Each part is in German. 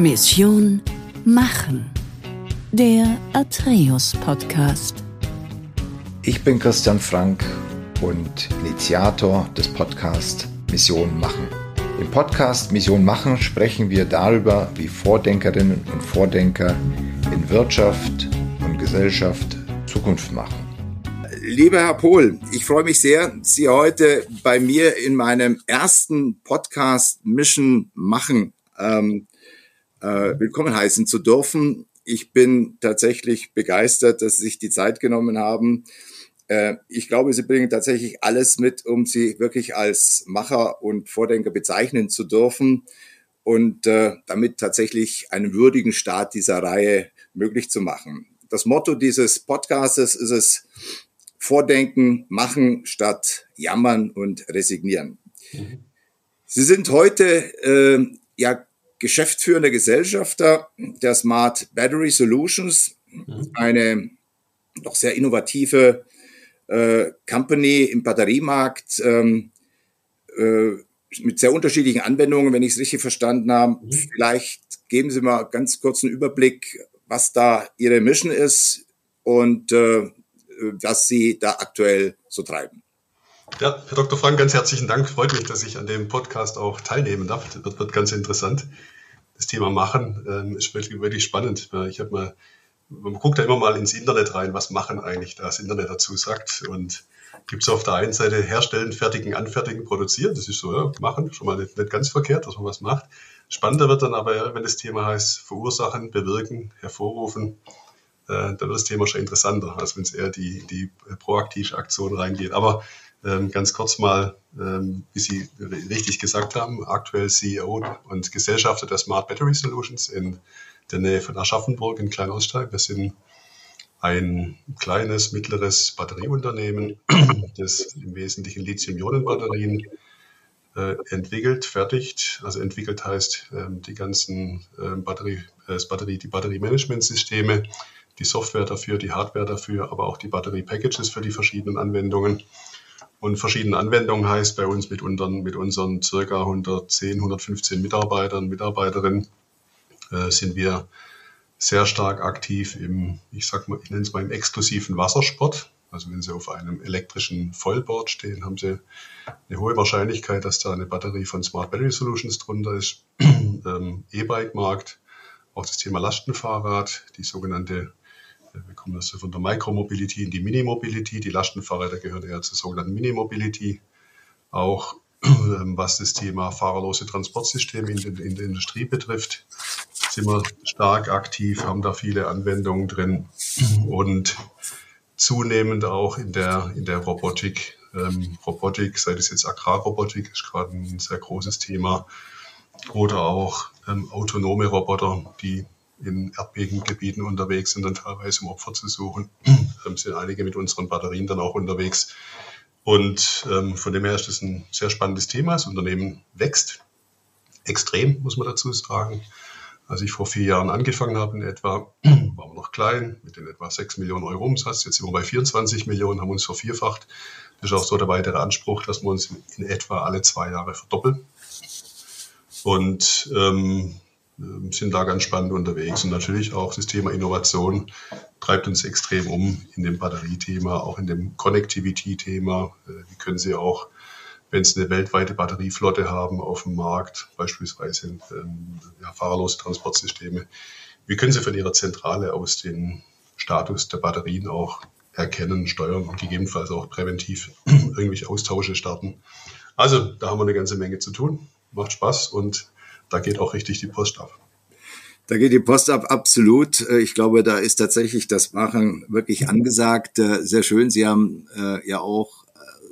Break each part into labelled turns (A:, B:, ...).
A: Mission Machen. Der Atreus Podcast.
B: Ich bin Christian Frank und Initiator des Podcasts Mission Machen. Im Podcast Mission Machen sprechen wir darüber, wie Vordenkerinnen und Vordenker in Wirtschaft und Gesellschaft Zukunft machen.
C: Lieber Herr Pohl, ich freue mich sehr, Sie heute bei mir in meinem ersten Podcast Mission Machen ähm, äh, willkommen heißen zu dürfen. Ich bin tatsächlich begeistert, dass Sie sich die Zeit genommen haben. Äh, ich glaube, Sie bringen tatsächlich alles mit, um Sie wirklich als Macher und Vordenker bezeichnen zu dürfen und äh, damit tatsächlich einen würdigen Start dieser Reihe möglich zu machen. Das Motto dieses Podcastes ist es, Vordenken, machen statt jammern und resignieren. Mhm. Sie sind heute äh, ja geschäftsführender Gesellschafter der Smart Battery Solutions, mhm. eine doch sehr innovative äh, Company im Batteriemarkt ähm, äh, mit sehr unterschiedlichen Anwendungen, wenn ich es richtig verstanden habe. Mhm. Vielleicht geben Sie mal ganz kurz einen Überblick, was da Ihre Mission ist und äh, was Sie da aktuell so treiben.
D: Ja, Herr Dr. Frank, ganz herzlichen Dank. Freut mich, dass ich an dem Podcast auch teilnehmen darf. Das wird, wird ganz interessant. Das Thema Machen ähm, ist wirklich, wirklich spannend. Ich habe mal, man guckt da immer mal ins Internet rein, was Machen eigentlich das Internet dazu sagt. Und gibt es auf der einen Seite herstellen, fertigen, anfertigen, produzieren. Das ist so, ja, machen, schon mal nicht, nicht ganz verkehrt, dass man was macht. Spannender wird dann aber, wenn das Thema heißt, verursachen, bewirken, hervorrufen, äh, da wird das Thema schon interessanter, als wenn es eher die, die proaktive Aktion reingeht. Aber ganz kurz mal, ähm, wie Sie richtig gesagt haben, aktuell CEO und Gesellschafter der Smart Battery Solutions in der Nähe von Aschaffenburg in Kleinholstein. Wir sind ein kleines, mittleres Batterieunternehmen, das im Wesentlichen Lithium-Ionen-Batterien äh, entwickelt, fertigt. Also entwickelt heißt ähm, die ganzen äh, Batterie, äh, das Batterie, die Batteriemanagementsysteme, die Software dafür, die Hardware dafür, aber auch die Batterie-Packages für die verschiedenen Anwendungen. Und verschiedene Anwendungen heißt bei uns mit, unseren, mit unseren circa 110, 115 Mitarbeitern, Mitarbeiterinnen äh, sind wir sehr stark aktiv im, ich sag mal, ich nenne es mal im exklusiven Wassersport. Also wenn Sie auf einem elektrischen Vollboard stehen, haben Sie eine hohe Wahrscheinlichkeit, dass da eine Batterie von Smart Battery Solutions drunter ist. ähm, E-Bike-Markt, auch das Thema Lastenfahrrad, die sogenannte wir kommen also von der Micromobility in die Minimobility. Die Lastenfahrräder gehören eher zur sogenannten Minimobility. Auch ähm, was das Thema fahrerlose Transportsysteme in, in der Industrie betrifft, sind wir stark aktiv, haben da viele Anwendungen drin und zunehmend auch in der, in der Robotik. Ähm, Robotik, sei es jetzt Agrarrobotik, ist gerade ein sehr großes Thema. Oder auch ähm, autonome Roboter, die in Erdbebengebieten unterwegs sind, dann teilweise um Opfer zu suchen. ähm, sind einige mit unseren Batterien dann auch unterwegs. Und ähm, von dem her ist das ein sehr spannendes Thema. Das Unternehmen wächst extrem, muss man dazu sagen. Als ich vor vier Jahren angefangen habe, in etwa, waren wir noch klein, mit in etwa 6 Millionen Euro Umsatz. Jetzt sind wir bei 24 Millionen, haben uns vervierfacht. Das ist auch so der weitere Anspruch, dass wir uns in etwa alle zwei Jahre verdoppeln. Und ähm, sind da ganz spannend unterwegs. Und natürlich auch das Thema Innovation treibt uns extrem um in dem Batteriethema, auch in dem Connectivity-Thema. Äh, wie können Sie auch, wenn Sie eine weltweite Batterieflotte haben auf dem Markt, beispielsweise ähm, ja, fahrerlose Transportsysteme, wie können Sie von Ihrer Zentrale aus den Status der Batterien auch erkennen, steuern und gegebenenfalls auch präventiv irgendwelche Austausche starten? Also da haben wir eine ganze Menge zu tun. Macht Spaß und da geht auch richtig die Post ab.
C: Da geht die Post ab, absolut. Äh, ich glaube, da ist tatsächlich das Machen wirklich angesagt. Äh, sehr schön. Sie haben äh, ja auch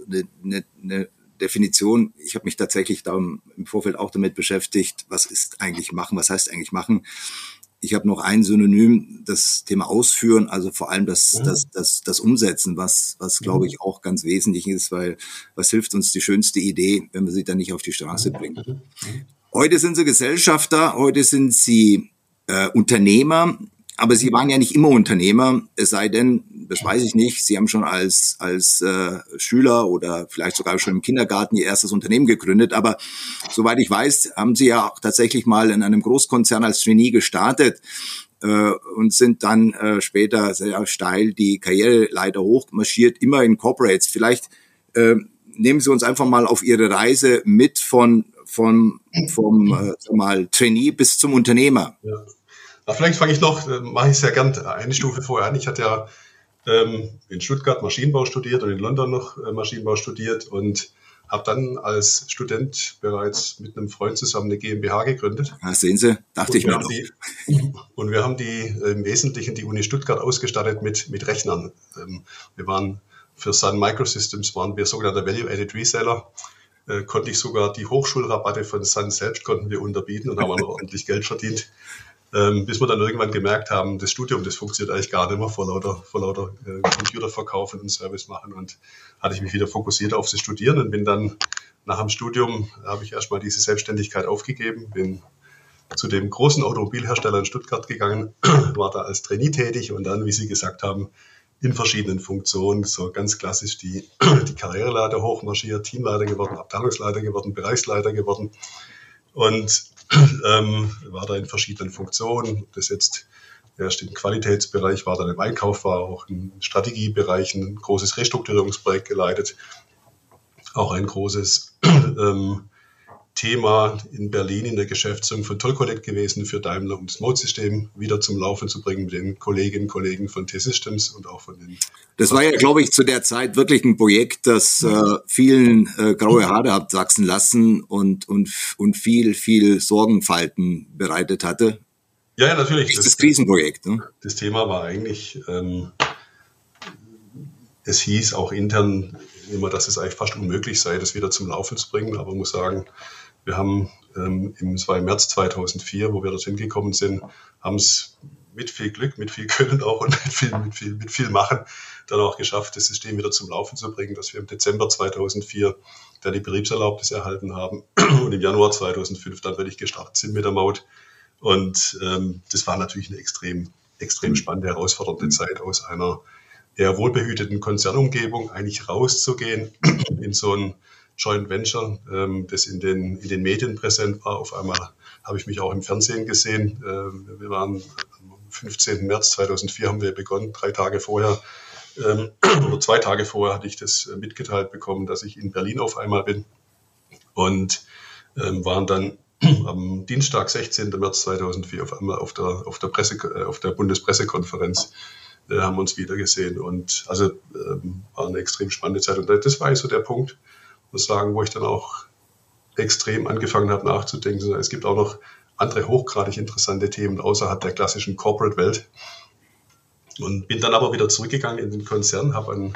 C: eine, eine, eine Definition. Ich habe mich tatsächlich da im Vorfeld auch damit beschäftigt, was ist eigentlich machen, was heißt eigentlich machen. Ich habe noch ein Synonym, das Thema Ausführen, also vor allem das, ja. das, das, das Umsetzen, was, was glaube ich auch ganz wesentlich ist, weil was hilft uns die schönste Idee, wenn wir sie dann nicht auf die Straße bringen. Heute sind sie Gesellschafter, heute sind sie äh, Unternehmer, aber sie waren ja nicht immer Unternehmer, es sei denn, das weiß ich nicht. Sie haben schon als, als äh, Schüler oder vielleicht sogar schon im Kindergarten Ihr erstes Unternehmen gegründet. Aber soweit ich weiß, haben Sie ja auch tatsächlich mal in einem Großkonzern als Trainee gestartet äh, und sind dann äh, später sehr steil die Karriereleiter hochmarschiert, immer in Corporates. Vielleicht äh, nehmen Sie uns einfach mal auf Ihre Reise mit von vom, vom äh, mal Trainee bis zum Unternehmer.
D: Ja. Na, vielleicht fange ich noch, äh, mache ich sehr gern eine Stufe vorher an. Ich hatte ja ähm, in Stuttgart Maschinenbau studiert und in London noch äh, Maschinenbau studiert und habe dann als Student bereits mit einem Freund zusammen eine GmbH gegründet.
C: Ja, sehen Sie, dachte ich mir.
D: Die, und wir haben die äh, im Wesentlichen die Uni Stuttgart ausgestattet mit, mit Rechnern. Ähm, wir waren für Sun Microsystems waren wir sogenannter Value-Added Reseller. Äh, konnte ich sogar die Hochschulrabatte von Sun selbst konnten wir unterbieten und haben auch noch ordentlich Geld verdient. Ähm, bis wir dann irgendwann gemerkt haben, das Studium, das funktioniert eigentlich gar nicht mehr vor lauter, vor lauter äh, Computerverkauf und Service machen. Und hatte ich mich wieder fokussiert auf das Studieren und bin dann nach dem Studium, habe ich erstmal diese Selbstständigkeit aufgegeben, bin zu dem großen Automobilhersteller in Stuttgart gegangen, war da als Trainee tätig und dann, wie Sie gesagt haben, in verschiedenen Funktionen, so ganz klassisch die, die Karriereleiter hochmarschiert, Teamleiter geworden, Abteilungsleiter geworden, Bereichsleiter geworden. Und ähm, war da in verschiedenen Funktionen. Das jetzt erst im Qualitätsbereich, war dann im Einkauf, war auch im Strategiebereich ein großes Restrukturierungsprojekt geleitet, auch ein großes ähm, Thema in Berlin in der Geschäftsführung von Tollcollect gewesen für Daimler, um das Mode-System wieder zum Laufen zu bringen mit den Kolleginnen und Kollegen von T-Systems und auch von den.
C: Das war ja, glaube ich, zu der Zeit wirklich ein Projekt, das äh, vielen äh, graue Haare hat wachsen lassen und, und, und viel, viel Sorgenfalten bereitet hatte.
D: Ja, ja natürlich.
C: Das, das Krisenprojekt. Ne?
D: Das Thema war eigentlich, ähm, es hieß auch intern immer, dass es eigentlich fast unmöglich sei, das wieder zum Laufen zu bringen. Aber man muss sagen, wir haben, ähm, im, es war im März 2004, wo wir dorthin gekommen sind, haben es mit viel Glück, mit viel Können auch und mit viel, mit viel, mit viel Machen dann auch geschafft, das System wieder zum Laufen zu bringen, dass wir im Dezember 2004 dann die Betriebserlaubnis erhalten haben und im Januar 2005 dann wirklich gestartet sind mit der Maut. Und ähm, das war natürlich eine extrem, extrem spannende, herausfordernde Zeit aus einer eher wohlbehüteten Konzernumgebung eigentlich rauszugehen in so ein Joint Venture, ähm, das in den, in den Medien präsent war. Auf einmal habe ich mich auch im Fernsehen gesehen. Äh, wir waren am 15. März 2004 haben wir begonnen, drei Tage vorher ähm, oder zwei Tage vorher hatte ich das mitgeteilt bekommen, dass ich in Berlin auf einmal bin und ähm, waren dann am Dienstag, 16. März 2004 auf einmal auf der, auf der, Presse, äh, auf der Bundespressekonferenz äh, haben uns wiedergesehen und also ähm, war eine extrem spannende Zeit und das war so der Punkt, muss sagen, wo ich dann auch extrem angefangen habe nachzudenken. Es gibt auch noch andere hochgradig interessante Themen außerhalb der klassischen Corporate-Welt. Und bin dann aber wieder zurückgegangen in den Konzern, habe einen,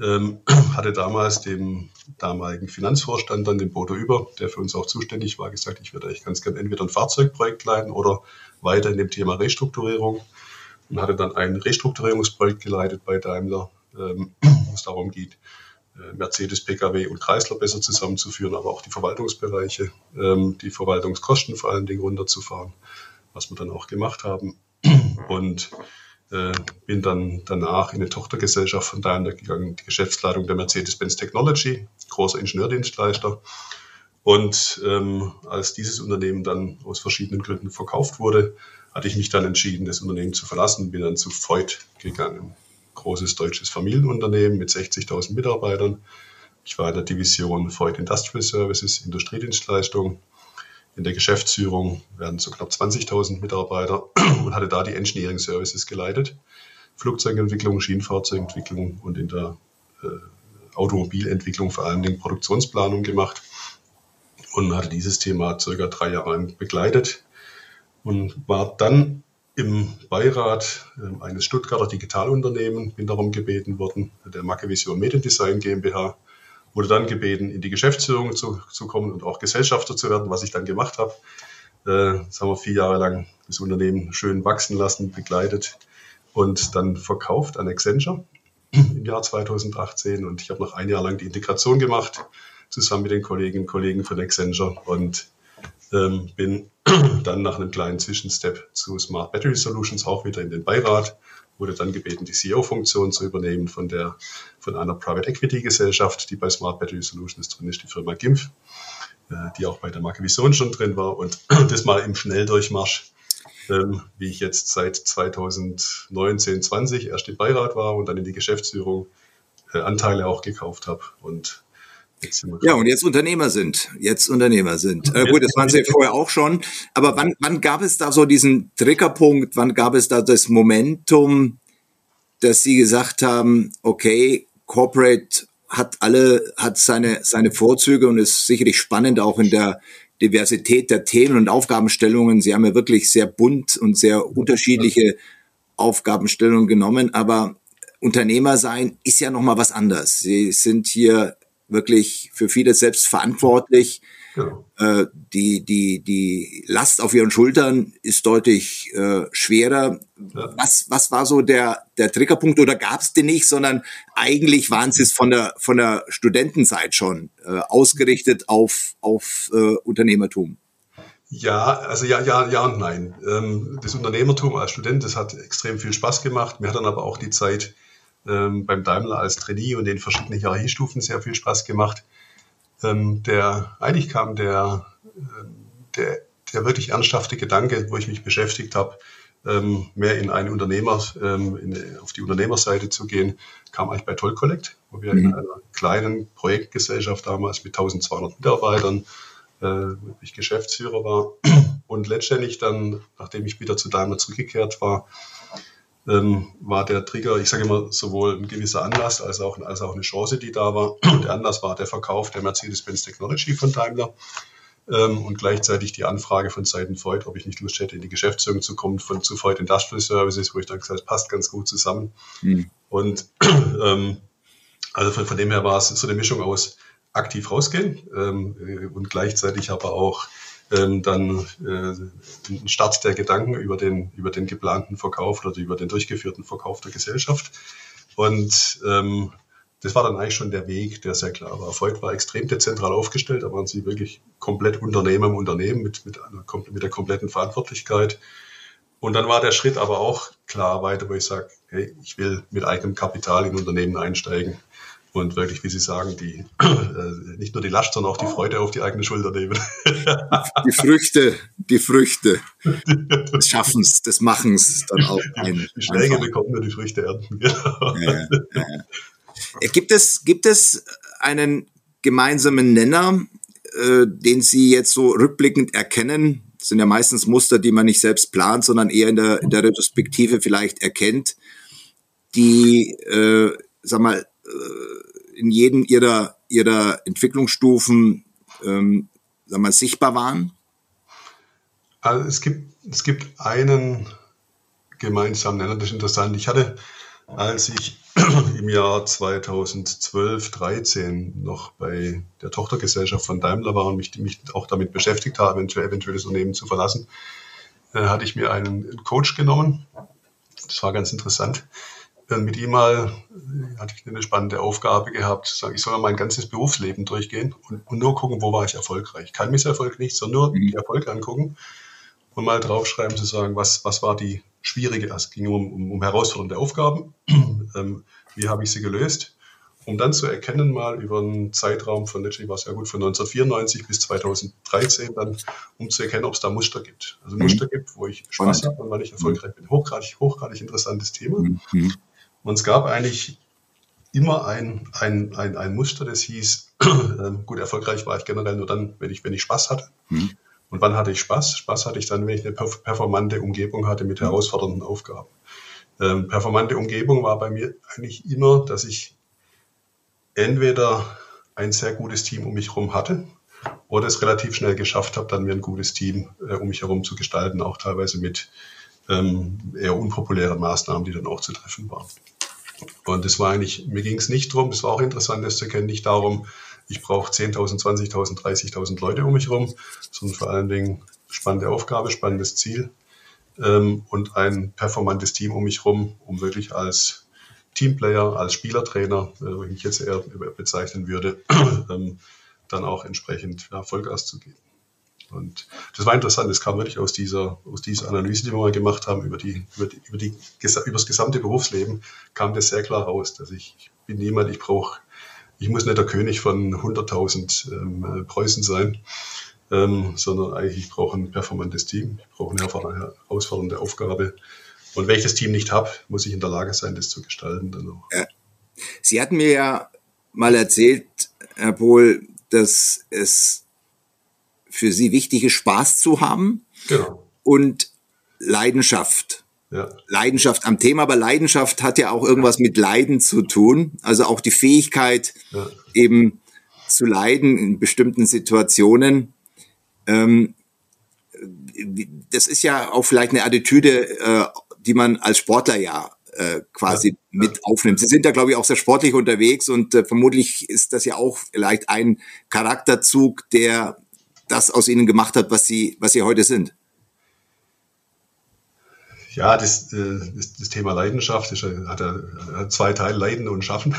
D: ähm, hatte damals dem damaligen Finanzvorstand, dann den Bodo Über, der für uns auch zuständig war, gesagt, ich würde eigentlich ganz gerne entweder ein Fahrzeugprojekt leiten oder weiter in dem Thema Restrukturierung. Und hatte dann ein Restrukturierungsprojekt geleitet bei Daimler, ähm, wo es darum geht, Mercedes, Pkw und Chrysler besser zusammenzuführen, aber auch die Verwaltungsbereiche, ähm, die Verwaltungskosten vor allen Dingen runterzufahren, was wir dann auch gemacht haben. Und äh, bin dann danach in eine Tochtergesellschaft von Daimler gegangen, die Geschäftsleitung der Mercedes-Benz Technology, großer Ingenieurdienstleister. Und ähm, als dieses Unternehmen dann aus verschiedenen Gründen verkauft wurde, hatte ich mich dann entschieden, das Unternehmen zu verlassen, bin dann zu Freud gegangen großes deutsches Familienunternehmen mit 60.000 Mitarbeitern. Ich war in der Division Freud Industrial Services, Industriedienstleistung. In der Geschäftsführung werden so knapp 20.000 Mitarbeiter und hatte da die Engineering Services geleitet. Flugzeugentwicklung, Schienenfahrzeugentwicklung und in der äh, Automobilentwicklung vor allem Dingen Produktionsplanung gemacht und hatte dieses Thema circa drei Jahre lang begleitet und war dann im Beirat ähm, eines Stuttgarter Digitalunternehmens, bin darum gebeten worden, der Macke-Vision Mediendesign GmbH, wurde dann gebeten, in die Geschäftsführung zu, zu kommen und auch Gesellschafter zu werden, was ich dann gemacht habe. Äh, das haben wir vier Jahre lang das Unternehmen schön wachsen lassen, begleitet und dann verkauft an Accenture im Jahr 2018. Und ich habe noch ein Jahr lang die Integration gemacht, zusammen mit den Kolleginnen und Kollegen von Accenture und ähm, bin dann nach einem kleinen Zwischenstep zu Smart Battery Solutions auch wieder in den Beirat, wurde dann gebeten, die CEO-Funktion zu übernehmen von der, von einer Private Equity Gesellschaft, die bei Smart Battery Solutions drin ist, die Firma GIMF, äh, die auch bei der Marke Vision schon drin war. Und das mal im Schnelldurchmarsch, ähm, wie ich jetzt seit 2019, 20 erst im Beirat war und dann in die Geschäftsführung äh, Anteile auch gekauft habe. Und
C: ja, und jetzt Unternehmer sind. Jetzt Unternehmer sind. Äh, gut, das waren Sie vorher auch schon. Aber wann, wann gab es da so diesen Triggerpunkt? Wann gab es da das Momentum, dass Sie gesagt haben, okay, Corporate hat alle, hat seine, seine Vorzüge und ist sicherlich spannend auch in der Diversität der Themen und Aufgabenstellungen. Sie haben ja wirklich sehr bunt und sehr unterschiedliche Aufgabenstellungen genommen, aber Unternehmer sein ist ja nochmal was anderes. Sie sind hier wirklich für vieles selbst verantwortlich. Genau. Äh, die, die, die Last auf ihren Schultern ist deutlich äh, schwerer. Ja. Was, was war so der, der Triggerpunkt oder gab es den nicht, sondern eigentlich waren sie es von der, von der Studentenzeit schon äh, ausgerichtet auf, auf äh, Unternehmertum?
D: Ja, also ja, ja, ja und nein. Ähm, das Unternehmertum als Student, das hat extrem viel Spaß gemacht. Mir hat dann aber auch die Zeit ähm, beim Daimler als Trainee und in verschiedenen Hierarchiestufen sehr viel Spaß gemacht. Ähm, der, eigentlich kam der, äh, der, der wirklich ernsthafte Gedanke, wo ich mich beschäftigt habe, ähm, mehr in eine Unternehmer, ähm, in, auf die Unternehmerseite zu gehen, kam eigentlich bei Toll Collect, wo wir mhm. in einer kleinen Projektgesellschaft damals mit 1200 Mitarbeitern, äh, ich Geschäftsführer war und letztendlich dann, nachdem ich wieder zu Daimler zurückgekehrt war, ähm, war der Trigger, ich sage immer, sowohl ein gewisser Anlass als auch, als auch eine Chance, die da war. Der Anlass war der Verkauf der Mercedes-Benz Technology von Daimler ähm, und gleichzeitig die Anfrage von Seiten Freud, ob ich nicht Lust hätte, in die Geschäftsführung zu kommen von zu Freud Industrial Services, wo ich dann gesagt habe, passt ganz gut zusammen. Mhm. Und ähm, also von, von dem her war es so eine Mischung aus aktiv rausgehen ähm, äh, und gleichzeitig aber auch ähm, dann äh, ein Start der Gedanken über den, über den geplanten Verkauf oder über den durchgeführten Verkauf der Gesellschaft. Und ähm, das war dann eigentlich schon der Weg, der sehr klar war. Freud war extrem dezentral aufgestellt, da waren sie wirklich komplett Unternehmer im Unternehmen mit, mit, einer, mit der kompletten Verantwortlichkeit. Und dann war der Schritt aber auch klar weiter, wo ich sage, hey, ich will mit eigenem Kapital in Unternehmen einsteigen und wirklich, wie Sie sagen, die äh, nicht nur die Last, sondern auch die Freude auf die eigene Schulter nehmen.
C: die Früchte, die Früchte des Schaffens, des Machens dann auch.
D: Ein, die Schläge bekommen wir die Früchte ernten. Ja, ja,
C: ja. Gibt es, gibt es einen gemeinsamen Nenner, äh, den Sie jetzt so rückblickend erkennen? Das sind ja meistens Muster, die man nicht selbst plant, sondern eher in der, in der Retrospektive vielleicht erkennt, die, äh, sag mal, äh, in jedem ihrer, ihrer Entwicklungsstufen ähm, sagen wir, sichtbar waren?
D: Also es gibt, es gibt einen gemeinsamen Nenner, das ist interessant. Ich hatte, als ich im Jahr 2012, 13 noch bei der Tochtergesellschaft von Daimler war und mich, mich auch damit beschäftigt habe, eventuell, eventuell das Unternehmen zu verlassen, äh, hatte ich mir einen Coach genommen. Das war ganz interessant dann mit ihm mal, hatte ich eine spannende Aufgabe gehabt, sagen, ich soll mein ganzes Berufsleben durchgehen und, und nur gucken, wo war ich erfolgreich. Kein Misserfolg nicht, sondern nur mhm. die Erfolge angucken und mal draufschreiben, zu sagen, was, was war die schwierige, es ging um, um, um herausfordernde Aufgaben, ähm, wie habe ich sie gelöst, um dann zu erkennen, mal über einen Zeitraum von, letztlich war es ja gut, von 1994 bis 2013, dann, um zu erkennen, ob es da Muster gibt. Also mhm. Muster gibt, wo ich Spaß habe und weil ich erfolgreich bin. Hochgradig, hochgradig interessantes Thema. Mhm. Und es gab eigentlich immer ein, ein, ein, ein Muster, das hieß, äh, gut, erfolgreich war ich generell nur dann, wenn ich, wenn ich Spaß hatte. Mhm. Und wann hatte ich Spaß? Spaß hatte ich dann, wenn ich eine performante Umgebung hatte mit herausfordernden Aufgaben. Ähm, performante Umgebung war bei mir eigentlich immer, dass ich entweder ein sehr gutes Team um mich herum hatte oder es relativ schnell geschafft habe, dann mir ein gutes Team äh, um mich herum zu gestalten, auch teilweise mit ähm, eher unpopulären Maßnahmen, die dann auch zu treffen waren. Und das war eigentlich, mir ging es nicht darum, das war auch interessant, das zu erkennen, nicht darum, ich brauche 10.000, 20.000, 30.000 Leute um mich herum, sondern vor allen Dingen spannende Aufgabe, spannendes Ziel ähm, und ein performantes Team um mich herum, um wirklich als Teamplayer, als Spielertrainer, äh, wie ich jetzt eher bezeichnen würde, ähm, dann auch entsprechend ja, Vollgas zu geben. Und das war interessant. Das kam wirklich aus dieser, aus dieser Analyse, die wir mal gemacht haben über die, über die, über die, über das gesamte Berufsleben, kam das sehr klar raus, dass ich, ich bin niemand, ich brauche, ich muss nicht der König von 100.000 ähm, Preußen sein, ähm, sondern eigentlich ich brauche ein performantes Team, ich brauche eine herausfordernde Aufgabe. Und wenn ich das Team nicht habe, muss ich in der Lage sein, das zu gestalten. Dann auch.
C: Sie hatten mir ja mal erzählt, Herr Pohl, dass es für Sie wichtig ist, Spaß zu haben genau. und Leidenschaft. Ja. Leidenschaft am Thema, aber Leidenschaft hat ja auch irgendwas mit Leiden zu tun. Also auch die Fähigkeit, ja. eben zu leiden in bestimmten Situationen. Ähm, das ist ja auch vielleicht eine Attitüde, äh, die man als Sportler ja äh, quasi ja, mit aufnimmt. Sie sind da, glaube ich, auch sehr sportlich unterwegs und äh, vermutlich ist das ja auch vielleicht ein Charakterzug, der das aus ihnen gemacht hat, was sie, was sie heute sind.
D: Ja, das, äh, das, das Thema Leidenschaft ist, hat, hat zwei Teile, Leiden und Schaffen.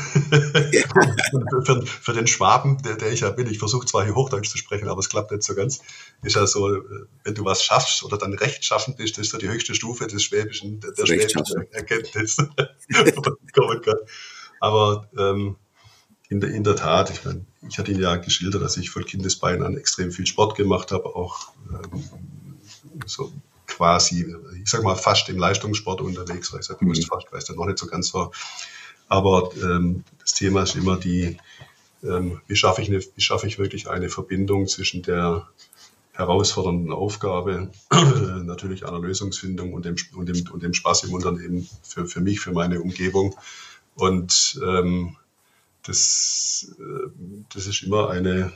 D: Ja. für, für, den Schwaben, der, der ich ja bin, ich versuche zwar hier Hochdeutsch zu sprechen, aber es klappt nicht so ganz, ist ja so, wenn du was schaffst oder dann rechtschaffend bist, das ist ja die höchste Stufe des Schwäbischen, der, der schwäbischen Erkenntnis. aber ähm, in, der, in der Tat, ich meine, ich hatte Ihnen ja geschildert, dass ich von Kindesbeinen an extrem viel Sport gemacht habe, auch ähm, so quasi, ich sag mal, fast im Leistungssport unterwegs war. Ich sage mhm. fast, weil es dann noch nicht so ganz war. Aber ähm, das Thema ist immer die, ähm, wie, schaffe ich eine, wie schaffe ich wirklich eine Verbindung zwischen der herausfordernden Aufgabe, natürlich einer Lösungsfindung und dem, und, dem, und dem Spaß im Unternehmen für, für mich, für meine Umgebung. Und ähm, das, äh, das ist immer eine,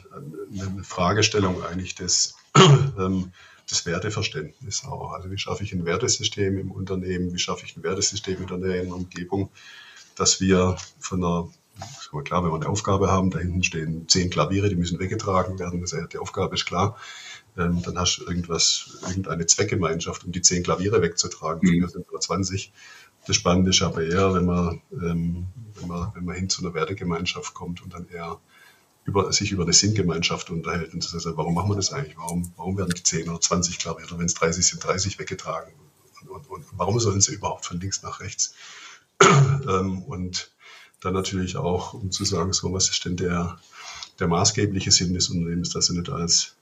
D: eine Fragestellung eigentlich des, ähm, das Werteverständnis auch. Also wie schaffe ich ein Wertesystem im Unternehmen, wie schaffe ich ein Wertesystem in der Umgebung, dass wir von einer, klar, wenn wir eine Aufgabe haben, da hinten stehen zehn Klaviere, die müssen weggetragen werden, das, die Aufgabe ist klar. Ähm, dann hast du irgendwas, irgendeine Zweckgemeinschaft, um die zehn Klaviere wegzutragen, mhm. sind nur 20. Das Spannende ist aber eher, wenn man, ähm, wenn man, wenn man hin zu einer Wertegemeinschaft kommt und dann eher über, sich über eine Sinngemeinschaft unterhält. Und das heißt, warum machen wir das eigentlich? Warum, warum werden die 10 oder 20 glaube ich, oder wenn es 30 sind, 30 weggetragen? Und, und, und warum sollen sie überhaupt von links nach rechts? ähm, und dann natürlich auch, um zu sagen, so, was ist denn der, der maßgebliche Sinn des Unternehmens, dass sie nicht als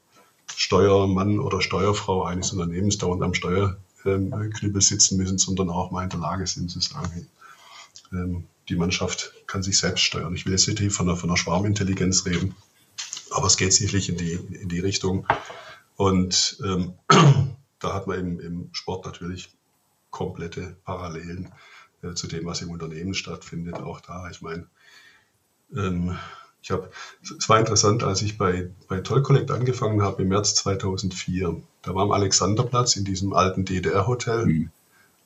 D: Steuermann oder Steuerfrau eines Unternehmens dauernd am Steuerknüppel sitzen müssen, sondern auch mal in der Lage sind zu sagen, ähm, die Mannschaft kann sich selbst steuern. Ich will jetzt nicht von einer, von einer Schwarmintelligenz reden, aber es geht sicherlich in die, in die Richtung. Und ähm, da hat man im, im Sport natürlich komplette Parallelen äh, zu dem, was im Unternehmen stattfindet. Auch da, ich meine, ähm, ich habe, es war interessant, als ich bei, bei Toll Collect angefangen habe im März 2004. Da war am Alexanderplatz in diesem alten DDR-Hotel. Mhm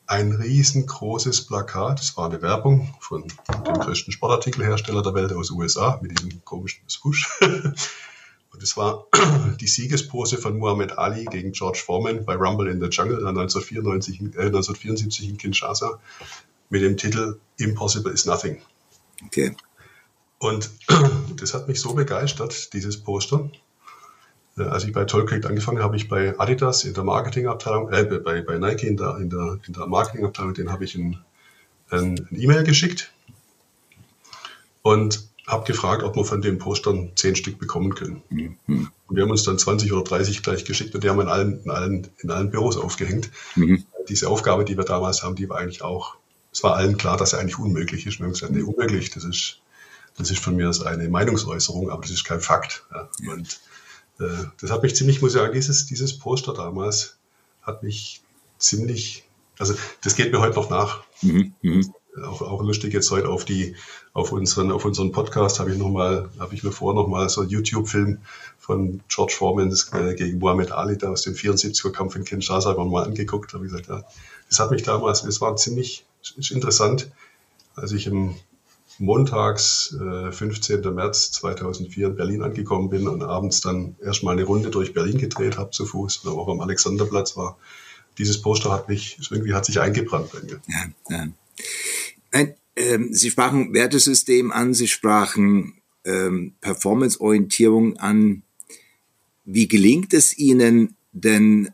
D: ein riesengroßes Plakat. Es war eine Werbung von dem größten Sportartikelhersteller der Welt aus USA mit diesem komischen Swoosh. Und es war die Siegespose von Muhammad Ali gegen George Foreman bei Rumble in the Jungle 1994, äh, 1974 in Kinshasa mit dem Titel Impossible is Nothing. Okay. Und das hat mich so begeistert, dieses Poster, als ich bei Tollclick angefangen habe, ich bei Adidas in der Marketingabteilung, äh, bei, bei Nike in der, in der, in der Marketingabteilung, den habe ich ein, ein, ein E-Mail geschickt und habe gefragt, ob wir von den Postern zehn Stück bekommen können. Mhm. Und wir haben uns dann 20 oder 30 gleich geschickt und die haben wir in allen, in allen, in allen Büros aufgehängt. Mhm. Diese Aufgabe, die wir damals haben, die war eigentlich auch, es war allen klar, dass sie eigentlich unmöglich ist. Wir haben gesagt, nee, unmöglich, das ist, das ist von mir eine Meinungsäußerung, aber das ist kein Fakt. Ja. Und das hat mich ziemlich, muss ich sagen, dieses, dieses Poster damals hat mich ziemlich, also das geht mir heute noch nach. Mhm, mh. Auch, auch lustig jetzt heute auf die, auf unseren, auf unseren Podcast habe ich noch mal, habe ich mir vor noch mal so einen YouTube-Film von George Foreman äh, gegen Muhammad Ali da aus dem 74er Kampf in Kinshasa mal angeguckt. Habe ich gesagt, ja, das hat mich damals, es war ziemlich interessant, als ich im montags, äh, 15. März 2004 in Berlin angekommen bin und abends dann erstmal eine Runde durch Berlin gedreht habe zu Fuß oder auch am Alexanderplatz war. Dieses Poster hat mich, irgendwie hat sich eingebrannt bei mir. Ja, ja.
C: Nein, ähm, Sie sprachen Wertesystem an, Sie sprachen ähm, Performance-Orientierung an. wie gelingt es Ihnen denn,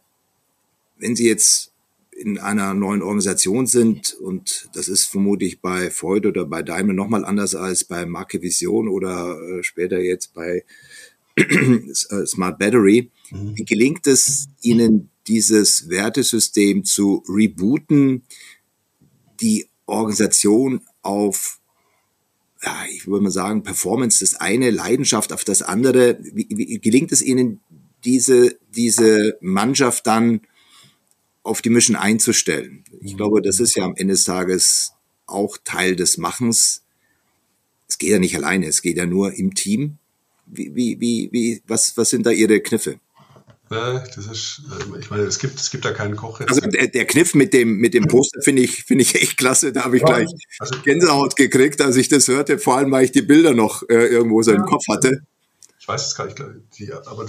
C: wenn Sie jetzt in einer neuen Organisation sind und das ist vermutlich bei Freud oder bei Daimler nochmal anders als bei Marke Vision oder äh, später jetzt bei Smart Battery. Mhm. Wie gelingt es Ihnen, dieses Wertesystem zu rebooten, die Organisation auf, ja, ich würde mal sagen, Performance das eine, Leidenschaft auf das andere. Wie, wie gelingt es Ihnen, diese, diese Mannschaft dann auf die Mission einzustellen? Ich mhm. glaube, das ist ja am Ende des Tages auch Teil des Machens. Es geht ja nicht alleine, es geht ja nur im Team. Wie, wie, wie, wie, was, was sind da Ihre Kniffe?
D: Ja, das ist, äh, ich meine, es gibt, es gibt da keinen Koch.
C: Also der, der Kniff mit dem, mit dem Poster finde ich, finde ich echt klasse. Da habe ich ja, gleich also, Gänsehaut gekriegt, als ich das hörte. Vor allem, weil ich die Bilder noch äh, irgendwo so ja, im Kopf hatte.
D: Ich weiß es gar nicht, die, aber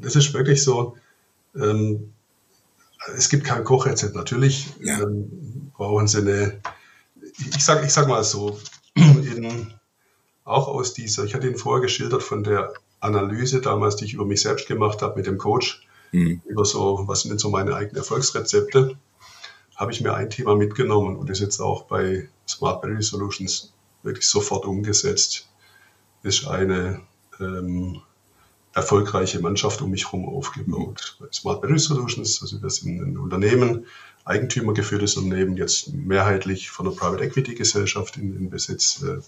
D: das ist wirklich so. Ähm, es gibt kein Kochrezept. Natürlich ja. ähm, brauchen sie eine. Ich sag, ich sag mal so, in, auch aus dieser. Ich hatte Ihnen vorher geschildert von der Analyse damals, die ich über mich selbst gemacht habe mit dem Coach, mhm. über so, was sind denn so meine eigenen Erfolgsrezepte, habe ich mir ein Thema mitgenommen und ist jetzt auch bei Smart Battery Solutions wirklich sofort umgesetzt. Ist eine ähm, erfolgreiche Mannschaft um mich herum aufgebaut. Smart Battery Solutions, also wir sind ein Unternehmen, eigentümergeführtes Unternehmen, jetzt mehrheitlich von einer Private Equity Gesellschaft in, in Besitz, äh,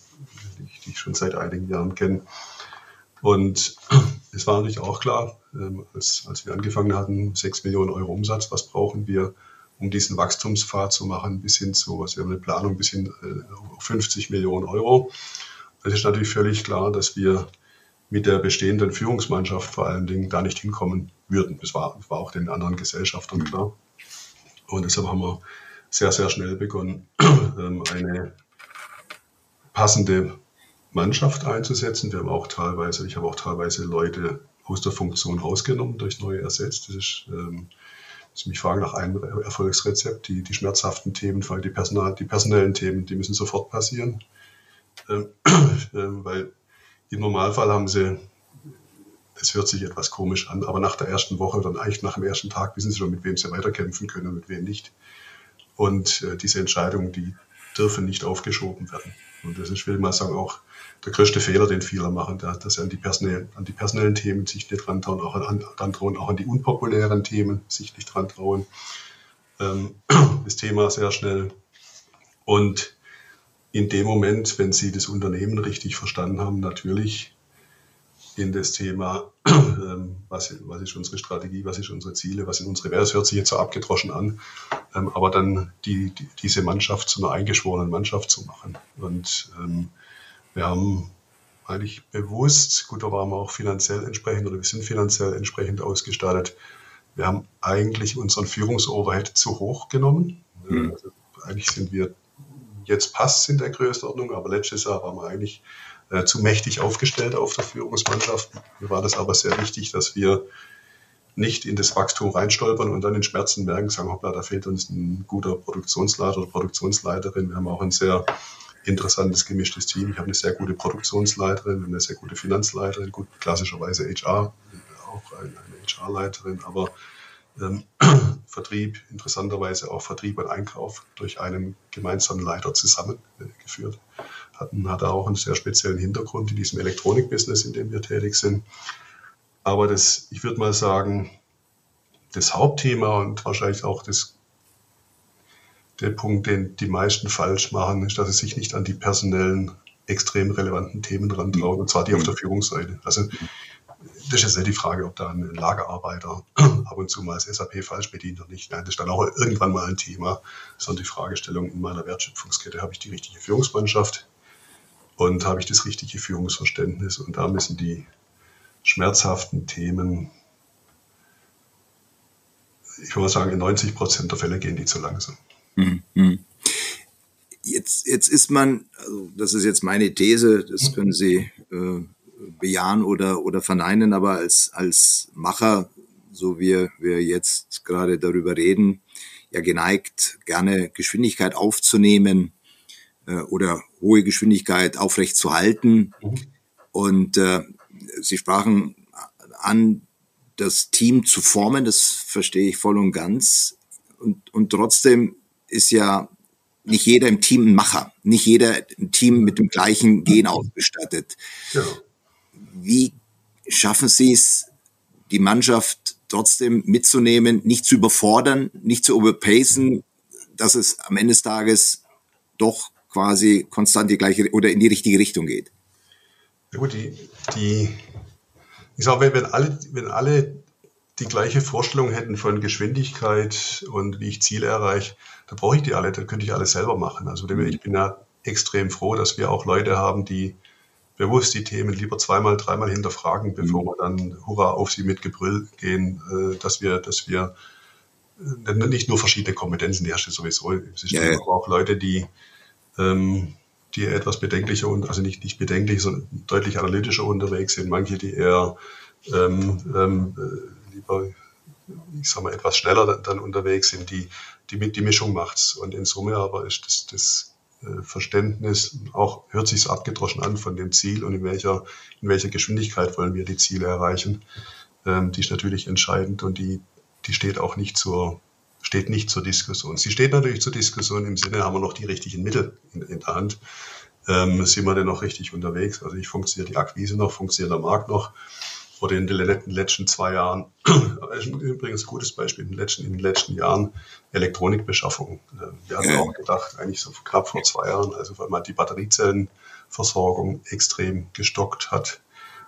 D: die, ich schon seit einigen Jahren kenne. Und es war natürlich auch klar, ähm, als, als wir angefangen hatten, 6 Millionen Euro Umsatz, was brauchen wir, um diesen Wachstumspfad zu machen, bis hin zu, was wir haben eine Planung bis hin äh, 50 Millionen Euro. Es ist natürlich völlig klar, dass wir mit der bestehenden Führungsmannschaft vor allen Dingen da nicht hinkommen würden. Das war, war auch den anderen Gesellschaftern klar. Und deshalb haben wir sehr, sehr schnell begonnen, ähm, eine passende Mannschaft einzusetzen. Wir haben auch teilweise, ich habe auch teilweise Leute aus der Funktion rausgenommen, durch neue ersetzt. Das ist, ähm, Sie mich fragen nach einem Erfolgsrezept, die, die schmerzhaften Themen, vor allem die, Personal, die personellen Themen, die müssen sofort passieren. Ähm, äh, weil im Normalfall haben sie, es hört sich etwas komisch an, aber nach der ersten Woche oder eigentlich nach dem ersten Tag wissen sie schon, mit wem sie weiterkämpfen können und mit wem nicht. Und äh, diese Entscheidungen, die dürfen nicht aufgeschoben werden. Und das ist, ich will mal sagen, auch der größte Fehler, den viele machen, dass sie an die, personellen, an die personellen Themen sich nicht dran trauen, auch an, dran trauen, auch an die unpopulären Themen sich nicht dran trauen. Ähm, das Thema sehr schnell. Und in dem Moment, wenn Sie das Unternehmen richtig verstanden haben, natürlich in das Thema, ähm, was, was, ist unsere Strategie, was ist unsere Ziele, was sind unsere Werte, das hört sich jetzt so abgedroschen an, ähm, aber dann die, die, diese Mannschaft zu einer eingeschworenen Mannschaft zu machen. Und ähm, wir haben eigentlich bewusst, gut, da waren wir auch finanziell entsprechend oder wir sind finanziell entsprechend ausgestattet. Wir haben eigentlich unseren Führungsoverhead zu hoch genommen. Mhm. Also eigentlich sind wir, jetzt passt in der Größenordnung, aber letztes Jahr waren wir eigentlich äh, zu mächtig aufgestellt auf der Führungsmannschaft. Mir war das aber sehr wichtig, dass wir nicht in das Wachstum reinstolpern und dann in Schmerzen merken, sagen, hoppla, da fehlt uns ein guter Produktionsleiter oder Produktionsleiterin. Wir haben auch ein sehr interessantes gemischtes Team. Ich habe eine sehr gute Produktionsleiterin, eine sehr gute Finanzleiterin, gut, klassischerweise HR, auch eine, eine HR-Leiterin, aber ähm, Vertrieb, interessanterweise auch Vertrieb und Einkauf durch einen gemeinsamen Leiter zusammengeführt. Äh, Hatten, hat auch einen sehr speziellen Hintergrund in diesem Elektronikbusiness, in dem wir tätig sind. Aber das, ich würde mal sagen, das Hauptthema und wahrscheinlich auch das der Punkt, den die meisten falsch machen, ist, dass sie sich nicht an die personellen, extrem relevanten Themen rantrauen, und zwar die auf der Führungsseite. Also das ist nicht die Frage, ob da ein Lagerarbeiter ab und zu mal das SAP falsch bedient oder nicht. Nein, das ist dann auch irgendwann mal ein Thema, sondern die Fragestellung in meiner Wertschöpfungskette, habe ich die richtige Führungsmannschaft und habe ich das richtige Führungsverständnis? Und da müssen die schmerzhaften Themen, ich würde mal sagen, in 90 Prozent der Fälle gehen die zu langsam. Mhm.
C: Jetzt, jetzt ist man, also das ist jetzt meine These, das können Sie äh, bejahen oder, oder verneinen, aber als, als Macher, so wie wir jetzt gerade darüber reden, ja geneigt, gerne Geschwindigkeit aufzunehmen äh, oder hohe Geschwindigkeit aufrecht zu halten. Mhm. Und äh, Sie sprachen an das Team zu formen, das verstehe ich voll und ganz. Und, und trotzdem ist ja nicht jeder im Team ein Macher, nicht jeder im Team mit dem gleichen Gen ausgestattet. Ja. Wie schaffen Sie es, die Mannschaft trotzdem mitzunehmen, nicht zu überfordern, nicht zu overpacen, dass es am Ende des Tages doch quasi konstant die gleiche oder in die richtige Richtung geht?
D: Ja gut, die, die ich sage, wenn alle, wenn alle die gleiche Vorstellung hätten von Geschwindigkeit und wie ich Ziele erreiche, da brauche ich die alle, da könnte ich alles selber machen. Also ich bin ja extrem froh, dass wir auch Leute haben, die bewusst die Themen lieber zweimal, dreimal hinterfragen, bevor wir dann hurra auf sie mit Gebrüll gehen, äh, dass wir, dass wir äh, nicht nur verschiedene Kompetenzen, die hast du sowieso. Es ist ja, ja. auch Leute, die, ähm, die etwas bedenklicher und also nicht, nicht bedenklich, sondern deutlich analytischer unterwegs sind. Manche, die eher ähm, ähm, äh, lieber, ich sag mal, etwas schneller dann, dann unterwegs sind, die, die, die Mischung macht's. Und in Summe aber ist das, das Verständnis, auch hört sich abgedroschen an von dem Ziel und in welcher, in welcher Geschwindigkeit wollen wir die Ziele erreichen. Ähm, die ist natürlich entscheidend und die, die steht auch nicht zur, steht nicht zur Diskussion. Sie steht natürlich zur Diskussion im Sinne, haben wir noch die richtigen Mittel in, in der Hand? Ähm, sind wir denn noch richtig unterwegs? Also ich funktioniert die Akquise noch, funktioniert der Markt noch? Oder in den letzten zwei Jahren, übrigens ein gutes Beispiel, in den letzten, in den letzten Jahren Elektronikbeschaffung. Ähm, wir hatten auch gedacht, eigentlich so knapp vor zwei Jahren, also weil man die Batteriezellenversorgung extrem gestockt hat,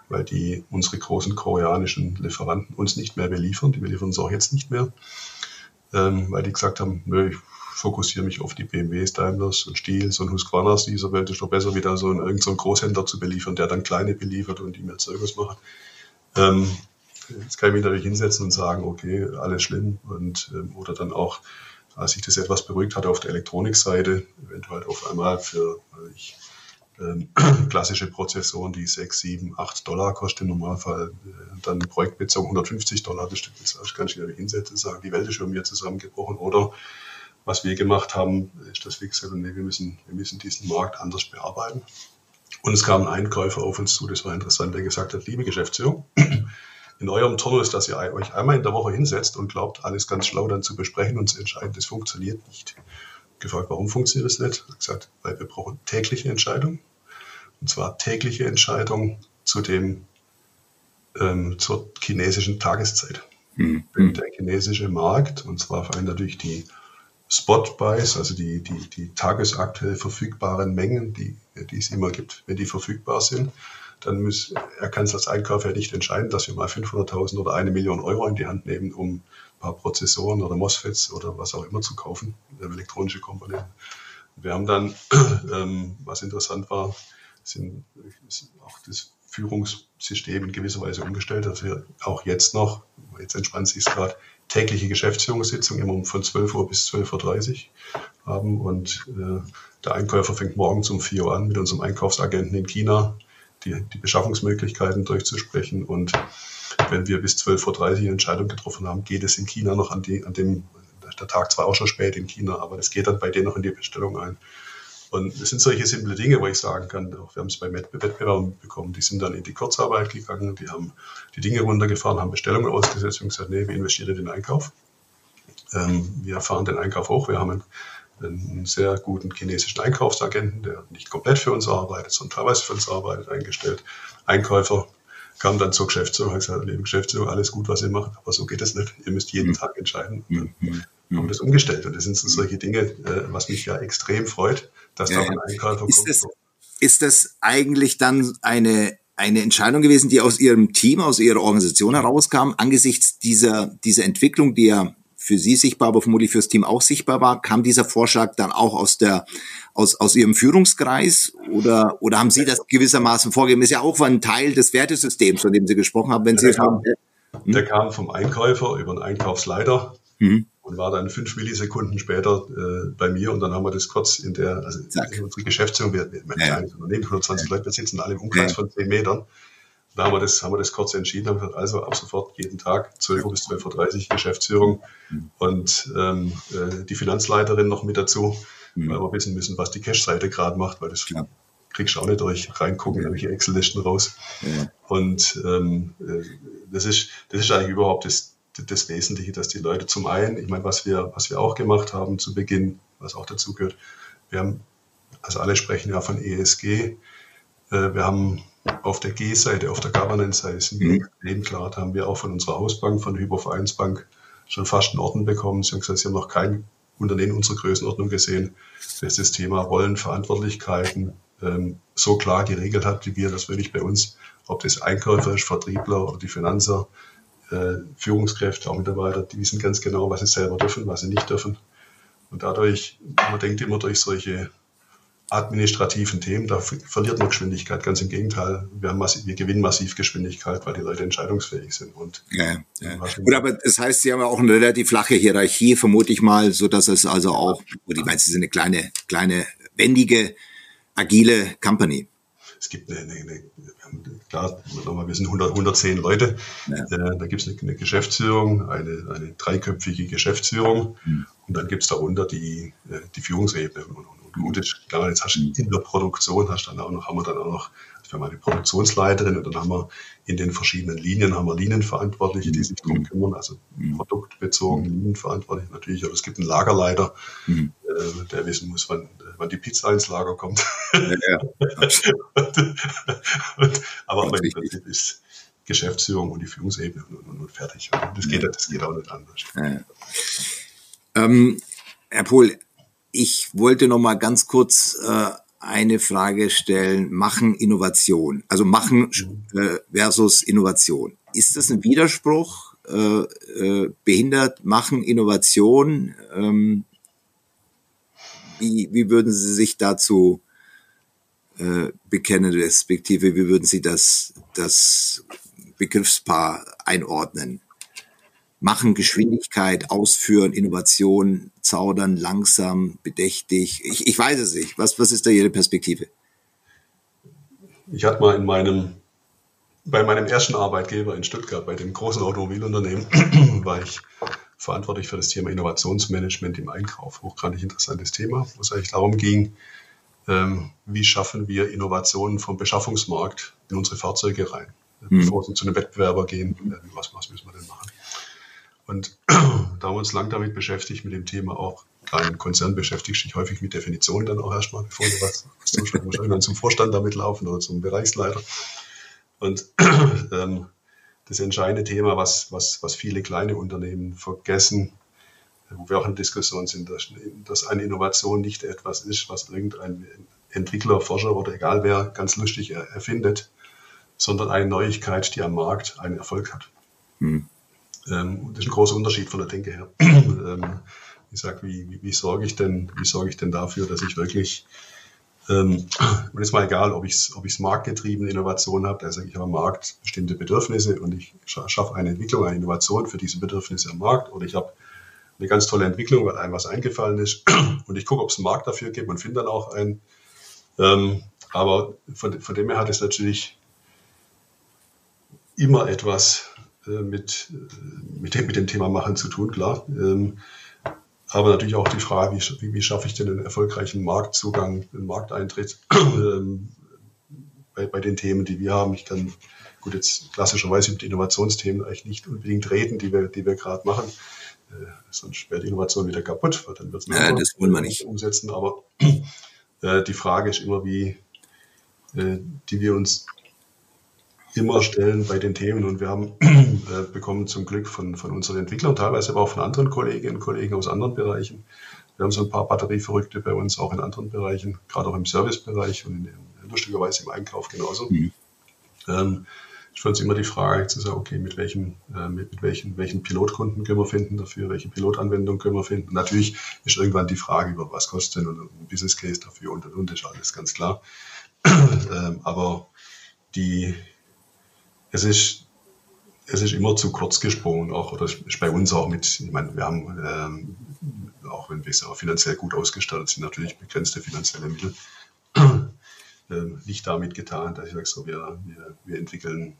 D: weil die unsere großen koreanischen Lieferanten uns nicht mehr beliefern. Die beliefern uns auch jetzt nicht mehr ähm, weil die gesagt haben, nö, ich fokussiere mich auf die BMWs, Daimlers und Stiels und Husqvarnas dieser Welt. Ist doch besser, wieder so einen, irgendeinen Großhändler zu beliefern, der dann kleine beliefert und die mehr Zeugs macht. Ähm, jetzt kann ich mich natürlich hinsetzen und sagen, okay, alles schlimm und ähm, oder dann auch, als sich das etwas beruhigt hatte auf der Elektronikseite, eventuell auf einmal für, ich ähm, klassische Prozessoren, die 6, 7, 8 Dollar kosten im Normalfall, äh, dann projektbezogen 150 Dollar das Stück. Das kann ich wieder hinsetzen und sagen, die Welt ist schon mir zusammengebrochen. Oder was wir gemacht haben, ist, dass wir nee, wir müssen, wir müssen diesen Markt anders bearbeiten. Und es kam ein Einkäufer auf uns zu, das war interessant, der gesagt hat, liebe Geschäftsführung, in eurem Tunnel ist, dass ihr euch einmal in der Woche hinsetzt und glaubt, alles ganz schlau dann zu besprechen und zu entscheiden. Das funktioniert nicht. Gefragt, warum funktioniert das nicht? Hat gesagt, weil wir brauchen tägliche Entscheidungen. Und zwar tägliche Entscheidung zu dem, ähm, zur chinesischen Tageszeit. Mhm. Der chinesische Markt, und zwar vor allem natürlich die Spot-Buys, also die, die, die tagesaktuell verfügbaren Mengen, die, die es immer gibt, wenn die verfügbar sind, dann muss, er kann es als Einkäufer nicht entscheiden, dass wir mal 500.000 oder eine Million Euro in die Hand nehmen, um ein paar Prozessoren oder MOSFETs oder was auch immer zu kaufen, elektronische Komponenten. Wir haben dann, ähm, was interessant war, sind, auch das Führungssystem in gewisser Weise umgestellt, dass wir auch jetzt noch, jetzt entspannt sich es gerade, tägliche Geschäftsführungssitzung immer von 12 Uhr bis 12.30 Uhr haben und äh, der Einkäufer fängt morgens um 4 Uhr an mit unserem Einkaufsagenten in China die, die Beschaffungsmöglichkeiten durchzusprechen und wenn wir bis 12.30 Uhr eine Entscheidung getroffen haben, geht es in China noch an, die, an dem, der Tag zwar auch schon spät in China, aber es geht dann bei denen noch in die Bestellung ein. Und es sind solche simple Dinge, wo ich sagen kann, wir haben es bei Wettbewerben bekommen, die sind dann in die Kurzarbeit gegangen, die haben die Dinge runtergefahren, haben Bestellungen ausgesetzt und gesagt, nee, wir investieren in den Einkauf. Ähm, wir fahren den Einkauf hoch, wir haben einen, einen, sehr guten chinesischen Einkaufsagenten, der nicht komplett für uns arbeitet, sondern teilweise für uns arbeitet, eingestellt. Einkäufer kam dann zur Geschäftsführung und gesagt, liebe Geschäftsführung, alles gut, was ihr macht, aber so geht es nicht. Ihr müsst jeden mhm. Tag entscheiden. Und dann mhm. haben wir das umgestellt. Und das sind so solche Dinge, äh, was mich ja extrem freut, dass da ein Einkäufer
C: ist kommt. Das, ist das eigentlich dann eine, eine Entscheidung gewesen, die aus Ihrem Team, aus Ihrer Organisation herauskam, angesichts dieser, dieser Entwicklung, die ja für Sie sichtbar, aber vermutlich fürs Team auch sichtbar war, kam dieser Vorschlag dann auch aus der, aus, aus Ihrem Führungskreis oder, oder haben Sie das gewissermaßen vorgegeben? Ist ja auch ein Teil des Wertesystems, von dem Sie gesprochen haben, wenn
D: ja,
C: Sie
D: der, kam, hm? der kam vom Einkäufer über einen Einkaufsleiter. Mhm und war dann fünf Millisekunden später äh, bei mir und dann haben wir das kurz in der, also in unsere Geschäftsführung, wir, wir ja. kleines Unternehmen, 120 ja. Leute, wir sitzen alle im Umkreis ja. von zehn Metern. Da haben wir das, haben wir das kurz entschieden, haben gesagt, also ab sofort jeden Tag 12 Uhr bis 12.30 Uhr Geschäftsführung mhm. und ähm, äh, die Finanzleiterin noch mit dazu, mhm. weil wir wissen müssen, was die Cash-Seite gerade macht, weil das kriegst du auch nicht durch reingucken, ja. welche Excel-Listen raus. Und ähm, äh, das, ist, das ist eigentlich überhaupt das, das Wesentliche, dass die Leute zum einen, ich meine, was wir, was wir auch gemacht haben zu Beginn, was auch dazu gehört, wir haben, also alle sprechen ja von ESG, äh, wir haben auf der G-Seite, auf der Governance-Seite sind wir mhm. klar, haben wir auch von unserer Hausbank, von der Hypovereinsbank, schon fast einen Orden bekommen. Sie haben gesagt, sie haben noch kein Unternehmen unserer Größenordnung gesehen, das das Thema Rollen, Verantwortlichkeiten ähm, so klar geregelt hat, wie wir das wirklich bei uns, ob das Einkäufer ist, Vertriebler oder die Finanzer, äh, Führungskräfte, auch Mitarbeiter, die wissen ganz genau, was sie selber dürfen, was sie nicht dürfen. Und dadurch, man denkt immer durch solche administrativen Themen, da verliert man Geschwindigkeit. Ganz im Gegenteil, wir, massiv, wir gewinnen massiv Geschwindigkeit, weil die Leute entscheidungsfähig sind. Und
C: ja, ja. Gut, aber das heißt, Sie haben ja auch eine relativ flache Hierarchie, vermute ich mal, so dass es also auch, ich meine, Sie sind eine kleine, kleine, wendige, agile Company.
D: Es gibt eine, eine, eine klar, wir sind 100, 110 Leute. Ja. Äh, da gibt es eine, Geschäftsführung, eine, eine dreiköpfige Geschäftsführung. Mhm. Und dann gibt es darunter die, äh, die Führungsebene. Und, gut ist. Klar, jetzt hast du in der Produktion, hast dann auch noch, haben wir dann auch noch, wir haben eine Produktionsleiterin und dann haben wir in den verschiedenen Linien haben wir Linienverantwortliche, die sich darum kümmern, also mhm. produktbezogen Linienverantwortliche natürlich, oder es gibt einen Lagerleiter, mhm. Äh, der wissen muss, wann, wann die Pizza ins Lager kommt. Ja, ja. und, aber, im Prinzip ist Geschäftsführung und die Führungsebene und, und, und fertig. Und das geht, das geht auch nicht anders. Ja.
C: Ähm, Herr Pohl, ich wollte noch mal ganz kurz äh, eine Frage stellen. Machen Innovation, also machen äh, versus Innovation. Ist das ein Widerspruch? Äh, äh, behindert machen Innovation? Ähm, wie, wie würden Sie sich dazu äh, bekennen, respektive wie würden Sie das, das Begriffspaar einordnen? Machen, Geschwindigkeit, Ausführen, Innovation, Zaudern, langsam, bedächtig. Ich, ich weiß es nicht. Was, was ist da Ihre Perspektive?
D: Ich hatte mal in meinem, bei meinem ersten Arbeitgeber in Stuttgart, bei dem großen Automobilunternehmen, war ich verantwortlich für das Thema Innovationsmanagement im Einkauf. Hochgradig interessantes Thema, wo es eigentlich darum ging, ähm, wie schaffen wir Innovationen vom Beschaffungsmarkt in unsere Fahrzeuge rein, hm. bevor sie zu einem Wettbewerber gehen. Äh, was, was müssen wir denn machen? Und da haben wir uns lang damit beschäftigt, mit dem Thema auch. Klar, im Konzern beschäftigst dich häufig mit Definitionen dann auch erstmal, bevor du was, zuschlägst. musst irgendwann zum Vorstand damit laufen oder zum Bereichsleiter. Und ähm, das entscheidende Thema, was, was, was viele kleine Unternehmen vergessen, wo wir auch in Diskussion sind, dass, dass eine Innovation nicht etwas ist, was irgendein Entwickler, Forscher oder egal wer ganz lustig erfindet, sondern eine Neuigkeit, die am Markt einen Erfolg hat. Hm. Ähm, das ist ein großer Unterschied von der Denke her. ähm, ich sage, wie, wie, wie, sorge ich denn, wie sorge ich denn dafür, dass ich wirklich ähm, und ist mal egal, ob ich es ob marktgetriebene Innovation habe, also ich habe am Markt bestimmte Bedürfnisse und ich schaffe eine Entwicklung, eine Innovation für diese Bedürfnisse am Markt oder ich habe eine ganz tolle Entwicklung, weil einem was eingefallen ist und ich gucke, ob es einen Markt dafür gibt und finde dann auch einen. Ähm, aber von, von dem her hat es natürlich immer etwas äh, mit, äh, mit, dem, mit dem Thema Machen zu tun, klar. Ähm, aber natürlich auch die Frage, wie, wie, schaffe ich denn einen erfolgreichen Marktzugang, einen Markteintritt ähm, bei, bei den Themen, die wir haben. Ich kann gut jetzt klassischerweise die Innovationsthemen eigentlich nicht unbedingt reden, die wir, die wir gerade machen. Äh, sonst wäre die Innovation wieder kaputt, weil dann wird es
C: ja, das wollen wir nicht
D: umsetzen. Aber äh, die Frage ist immer, wie, äh, die wir uns immer stellen bei den Themen. Und wir haben äh, bekommen zum Glück von, von unseren Entwicklern, teilweise aber auch von anderen Kolleginnen und Kollegen aus anderen Bereichen. Wir haben so ein paar Batterieverrückte bei uns auch in anderen Bereichen, gerade auch im Servicebereich und in, lustigerweise im Einkauf genauso. Mhm. Ähm, ich fand es immer die Frage zu sagen, okay, mit welchen, äh, mit, mit, welchen, welchen Pilotkunden können wir finden dafür, welche Pilotanwendung können wir finden. Natürlich ist irgendwann die Frage über was kostet denn und ein Business Case dafür und und und ist alles ganz klar. ähm, aber die, es ist, es ist immer zu kurz gesprungen, auch, oder ist bei uns auch mit, ich meine, wir haben, ähm, auch wenn wir auch finanziell gut ausgestattet sind, natürlich begrenzte finanzielle Mittel, ähm, nicht damit getan, dass ich sage, so, wir, wir, wir entwickeln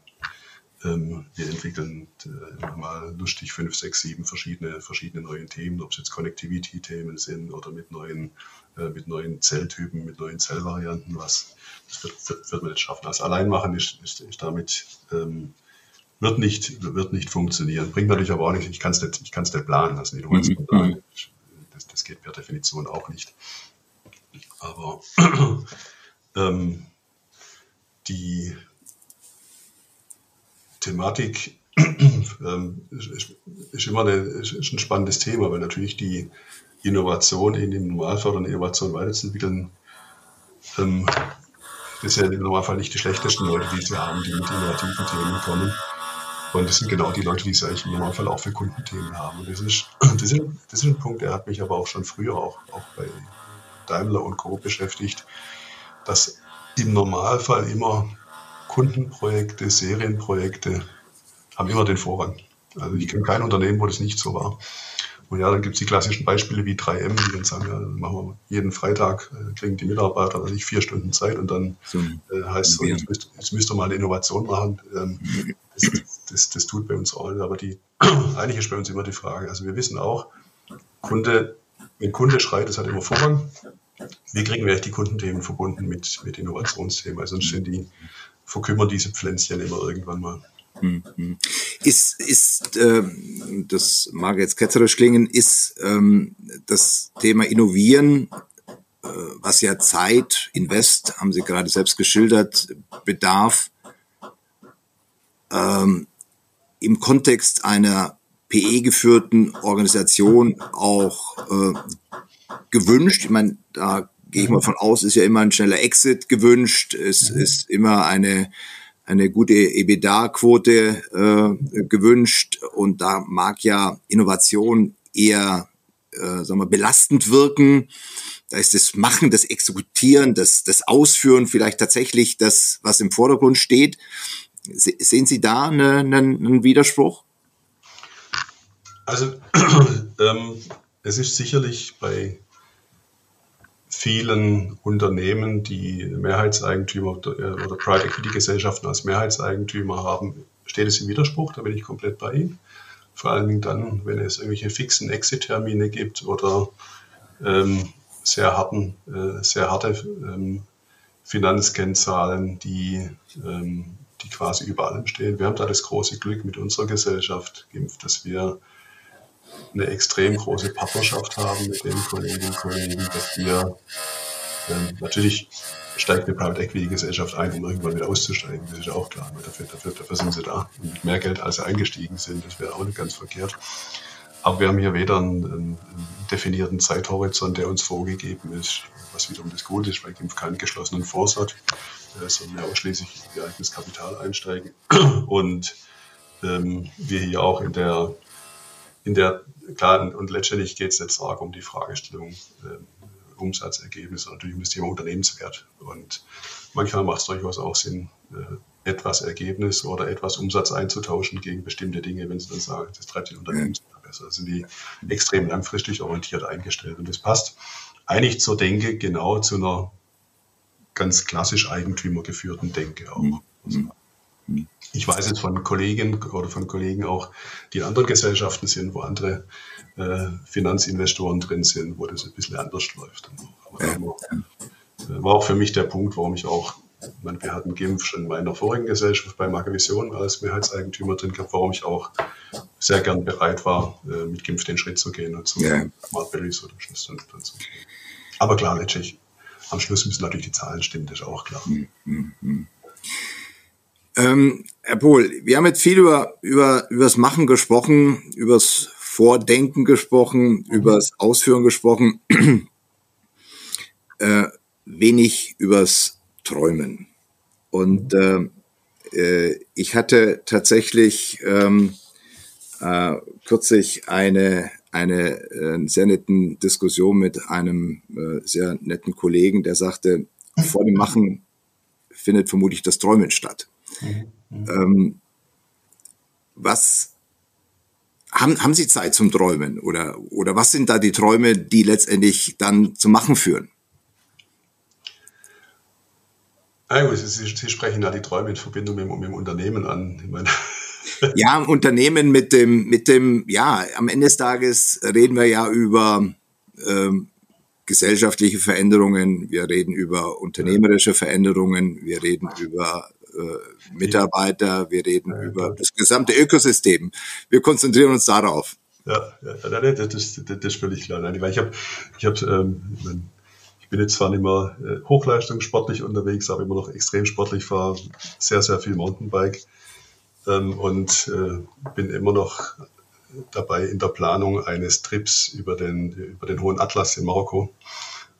D: ähm, wir entwickeln äh, mal lustig fünf, sechs, sieben verschiedene, verschiedene neue Themen, ob es jetzt Connectivity-Themen sind oder mit neuen, äh, mit neuen Zelltypen, mit neuen Zellvarianten, was das wird, wird, wird man nicht schaffen. Also allein machen ist, ist, ist damit ähm, wird nicht, wird nicht funktionieren. Bringt natürlich aber auch nichts. Ich kann es nicht, ich kann es nicht planen. Also nicht mhm. planen. Das, das geht per Definition auch nicht. Aber ähm, die Thematik ähm, ist, immer eine, ist ein spannendes Thema, weil natürlich die Innovation in dem Normalfall und Innovation weiterzuentwickeln, ähm, das sind ja im Normalfall nicht die schlechtesten Leute, die sie haben, die mit innovativen Themen kommen. Und das sind genau die Leute, die es eigentlich im Normalfall auch für Kundenthemen haben. Und das ist, das ist, das ist ein Punkt, der hat mich aber auch schon früher auch, auch bei Daimler und Co. beschäftigt, dass im Normalfall immer Kundenprojekte, Serienprojekte haben immer den Vorrang. Also ich kenne kein Unternehmen, wo das nicht so war. Und ja, dann gibt es die klassischen Beispiele wie 3M, die dann sagen, ja, machen wir jeden Freitag, äh, kriegen die Mitarbeiter also vier Stunden Zeit und dann so, äh, heißt es so, jetzt müsst, jetzt müsst ihr mal eine Innovation machen. Ähm, das, das, das, tut bei uns auch, aber die, eigentlich ist bei uns immer die Frage, also wir wissen auch, Kunde, wenn Kunde schreit, das hat immer Vorrang. Wie kriegen wir die Kundenthemen verbunden mit, mit Innovationsthemen? Also sonst sind die, verkümmern diese Pflänzchen immer irgendwann mal.
C: Mhm. Ist, ist äh, das mag jetzt ketzerisch klingen, ist ähm, das Thema Innovieren, äh, was ja Zeit, Invest, haben Sie gerade selbst geschildert, bedarf, ähm, im Kontext einer PE-geführten Organisation auch äh, gewünscht. Ich meine, da gehe ich mal von aus, ist ja immer ein schneller Exit gewünscht, es mhm. ist immer eine eine gute EBITDA-Quote äh, gewünscht und da mag ja Innovation eher äh, sagen wir, belastend wirken. Da ist das Machen, das Exekutieren, das, das Ausführen vielleicht tatsächlich das, was im Vordergrund steht. Se sehen Sie da einen, einen Widerspruch?
D: Also ähm, es ist sicherlich bei vielen Unternehmen, die Mehrheitseigentümer oder Private Equity Gesellschaften als Mehrheitseigentümer haben, steht es im Widerspruch, da bin ich komplett bei Ihnen. Vor allen Dingen dann, wenn es irgendwelche fixen Exit-Termine gibt oder ähm, sehr, harten, äh, sehr harte ähm, Finanzkennzahlen, die, ähm, die quasi über allem stehen. Wir haben da das große Glück mit unserer Gesellschaft, dass wir eine extrem große Partnerschaft haben mit den Kolleginnen und Kollegen, dass wir ähm, natürlich steigt eine Private Equity Gesellschaft ein, um irgendwann wieder auszusteigen. Das ist ja auch klar. Dafür, dafür, dafür sind sie da. Und mit mehr Geld, als sie eingestiegen sind, das wäre auch nicht ganz verkehrt. Aber wir haben hier weder einen, einen, definierten Zeithorizont, der uns vorgegeben ist, was wiederum das Gute ist, weil GIMP keinen geschlossenen Fonds hat, äh, sondern ja ausschließlich ihr eigenes Kapital einsteigen. Und ähm, wir hier auch in der in der, klar, und letztendlich geht es jetzt arg um die Fragestellung äh, Umsatzergebnis und natürlich um das Thema Unternehmenswert. Und manchmal macht es durchaus auch Sinn, äh, etwas Ergebnis oder etwas Umsatz einzutauschen gegen bestimmte Dinge, wenn sie dann sagen, das treibt den Unternehmenswert besser. Da sind die extrem langfristig orientiert eingestellt. Und das passt eigentlich zur Denke genau zu einer ganz klassisch eigentümergeführten Denke auch. Mhm. Ich weiß jetzt von Kollegen oder von Kollegen auch, die in anderen Gesellschaften sind, wo andere äh, Finanzinvestoren drin sind, wo das ein bisschen anders läuft. Aber. Äh, war auch für mich der Punkt, warum ich auch, ich meine, wir hatten GIMP schon in meiner vorigen Gesellschaft bei Magavision als Mehrheitseigentümer drin gehabt, warum ich auch sehr gern bereit war, äh, mit GIMP den Schritt zu gehen und zu ja. Smart Value Solutions dann, dann zu gehen. Aber klar, letztlich, am Schluss müssen natürlich die Zahlen stimmen, das ist auch klar. Mhm.
C: Ähm, Herr Pohl, wir haben jetzt viel über, über, übers Machen gesprochen, übers Vordenken gesprochen, mhm. übers Ausführen gesprochen, äh, wenig übers Träumen. Und äh, äh, ich hatte tatsächlich ähm, äh, kürzlich eine, eine äh, sehr netten Diskussion mit einem äh, sehr netten Kollegen, der sagte, vor dem Machen findet vermutlich das Träumen statt. Mhm. Ähm, was haben, haben Sie Zeit zum Träumen oder, oder was sind da die Träume, die letztendlich dann zum Machen führen?
D: Sie, Sie, sprechen ja die Träume in Verbindung mit, mit dem Unternehmen an. Ich meine,
C: ja, Unternehmen mit dem, mit dem, ja, am Ende des Tages reden wir ja über ähm, gesellschaftliche Veränderungen, wir reden über unternehmerische Veränderungen, wir reden über Mitarbeiter, wir reden ja, über das gesamte Ökosystem. Wir konzentrieren uns darauf.
D: Ja, ja das, das, das, ist völlig klar. Nein, ich habe, ich habe, ähm, ich bin jetzt zwar nicht mehr äh, hochleistungssportlich unterwegs, aber immer noch extrem sportlich, fahre sehr, sehr viel Mountainbike ähm, und äh, bin immer noch dabei in der Planung eines Trips über den, über den Hohen Atlas in Marokko.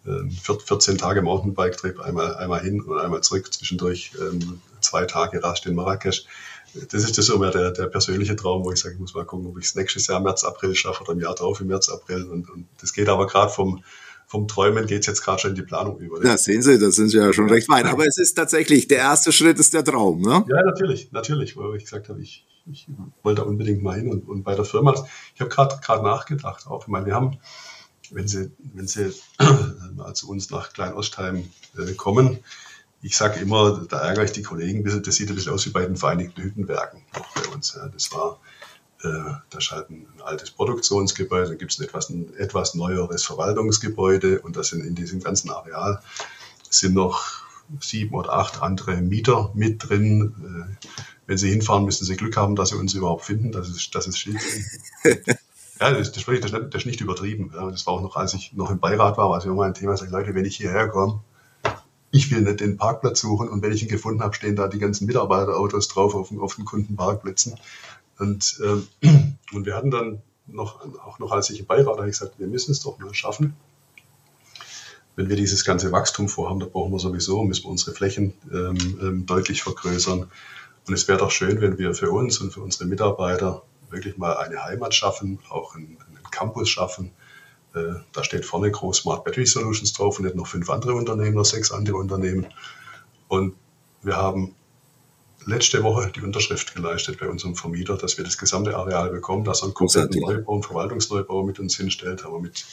D: Ähm, 14 Tage Mountainbike-Trip, einmal, einmal hin und einmal zurück, zwischendurch ähm, zwei Tage Rast in Marrakesch. Das ist das so mehr der, der persönliche Traum, wo ich sage, ich muss mal gucken, ob ich es nächstes Jahr März, April schaffe oder im Jahr drauf im März, April. Und, und das geht aber gerade vom, vom Träumen geht es jetzt gerade schon in die Planung über.
C: Ja, sehen Sie, das sind Sie ja schon recht weit. Aber es ist tatsächlich, der erste Schritt ist der Traum, ne?
D: Ja, natürlich, natürlich, wo ich gesagt habe, ich, ich wollte da unbedingt mal hin und, und bei der Firma, ich habe gerade gerade nachgedacht auch. Ich meine, wir haben, wenn Sie, wenn Sie mal zu uns nach Kleinostheim äh, kommen, ich sage immer, da ärgere ich die Kollegen, das sieht ein bisschen aus wie bei den Vereinigten Hüttenwerken bei uns. Ja. Das war äh, da ist halt ein, altes Produktionsgebäude, dann gibt es ein etwas, ein etwas neueres Verwaltungsgebäude und das sind in diesem ganzen Areal sind noch sieben oder acht andere Mieter mit drin. Äh, wenn Sie hinfahren, müssen Sie Glück haben, dass Sie uns überhaupt finden, dass es, dass es Schild Ja, das, das, das, das ist nicht übertrieben. Ja. Das war auch noch, als ich noch im Beirat war, war es immer ein Thema, ich sage, Leute, wenn ich hierher komme, ich will nicht den Parkplatz suchen und wenn ich ihn gefunden habe, stehen da die ganzen Mitarbeiterautos drauf auf, auf den Kundenparkplätzen. Und, ähm, und wir hatten dann noch, auch noch als ich im Beirat habe ich gesagt, wir müssen es doch mal schaffen. Wenn wir dieses ganze Wachstum vorhaben, da brauchen wir sowieso, müssen wir unsere Flächen ähm, ähm, deutlich vergrößern. Und es wäre doch schön, wenn wir für uns und für unsere Mitarbeiter wirklich mal eine Heimat schaffen, auch einen, einen Campus schaffen. Äh, da steht vorne groß Smart Battery Solutions drauf und nicht noch fünf andere Unternehmen oder sechs andere Unternehmen. Und wir haben letzte Woche die Unterschrift geleistet bei unserem Vermieter, dass wir das gesamte Areal bekommen, dass er einen kompletten Neubau, einen Verwaltungsneubau mit uns hinstellt, aber mit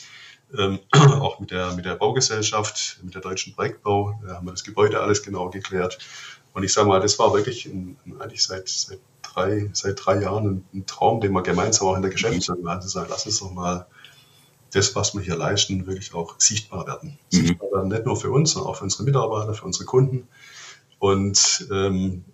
D: ähm, auch mit der, mit der Baugesellschaft, mit der Deutschen Projektbau, da haben wir das Gebäude alles genau geklärt. Und ich sage mal, das war wirklich ein, eigentlich seit, seit, drei, seit drei Jahren ein, ein Traum, den wir gemeinsam auch in der Geschäftsführung hatten, zu sagen, lass uns doch mal das, was wir hier leisten, wirklich auch sichtbar werden. Mhm. Sichtbar werden nicht nur für uns, sondern auch für unsere Mitarbeiter, für unsere Kunden. Und ähm,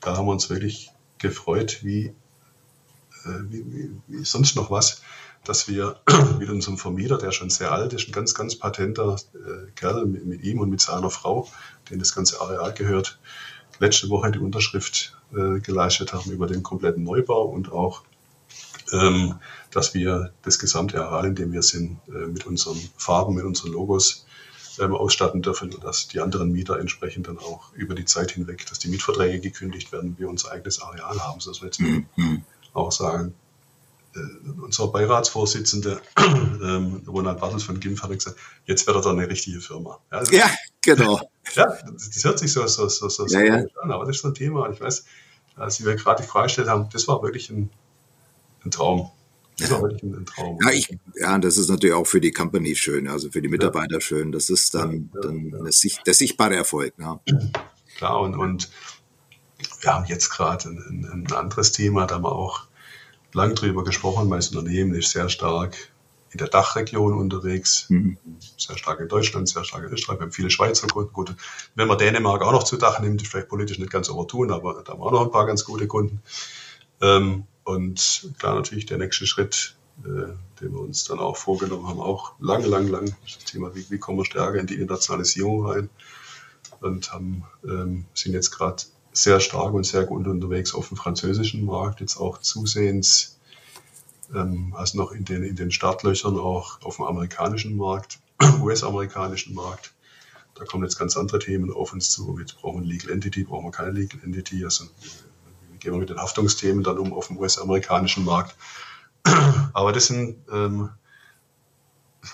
D: da haben wir uns wirklich gefreut, wie, äh, wie, wie, wie sonst noch was, dass wir mit unserem Vermieter, der schon sehr alt ist, ein ganz, ganz patenter äh, Kerl mit, mit, ihm und mit seiner Frau, denen das ganze Areal gehört, letzte Woche die Unterschrift äh, geleistet haben über den kompletten Neubau und auch, ähm, dass wir das gesamte Areal, in dem wir sind, äh, mit unseren Farben, mit unseren Logos ähm, ausstatten dürfen und dass die anderen Mieter entsprechend dann auch über die Zeit hinweg, dass die Mietverträge gekündigt werden, wir unser eigenes Areal haben. So dass wir jetzt mhm. auch sagen, äh, unser Beiratsvorsitzende, ähm, Ronald Bartels von GIMF, hat gesagt, jetzt wird er dann eine richtige Firma.
C: Ja, also, ja genau.
D: Ja, das, das, hört sich so, so, so, so, ja, ja. an, aber das ist so ein Thema. Ich weiß, als wir gerade die Frage gestellt haben, das war wirklich ein, ein Traum.
C: Ein. Ja, ich, ja, das ist natürlich auch für die Company schön, also für die Mitarbeiter ja. schön. Das ist dann, dann der sichtbare Erfolg. Ja.
D: Klar, und, und wir haben jetzt gerade ein, ein, anderes Thema, da haben wir auch lang drüber gesprochen. Mein Unternehmen ist sehr stark in der Dachregion unterwegs, mhm. sehr stark in Deutschland, sehr stark in Österreich. Wir haben viele Schweizer Kunden. Gut, wenn man Dänemark auch noch zu Dach nimmt, ist vielleicht politisch nicht ganz opportun, aber da haben wir auch noch ein paar ganz gute Kunden. Ähm, und klar, natürlich der nächste Schritt, äh, den wir uns dann auch vorgenommen haben, auch lang, lang, lang, das Thema, wie, wie kommen wir stärker in die Internationalisierung rein und haben, ähm, sind jetzt gerade sehr stark und sehr gut unterwegs auf dem französischen Markt, jetzt auch zusehends, ähm, also noch in den, in den Startlöchern auch auf dem amerikanischen Markt, US-amerikanischen Markt. Da kommen jetzt ganz andere Themen auf uns zu. Jetzt brauchen wir Legal Entity, brauchen wir keine Legal Entity. Also gehen wir mit den Haftungsthemen dann um auf dem US-amerikanischen Markt. Aber das sind, ähm,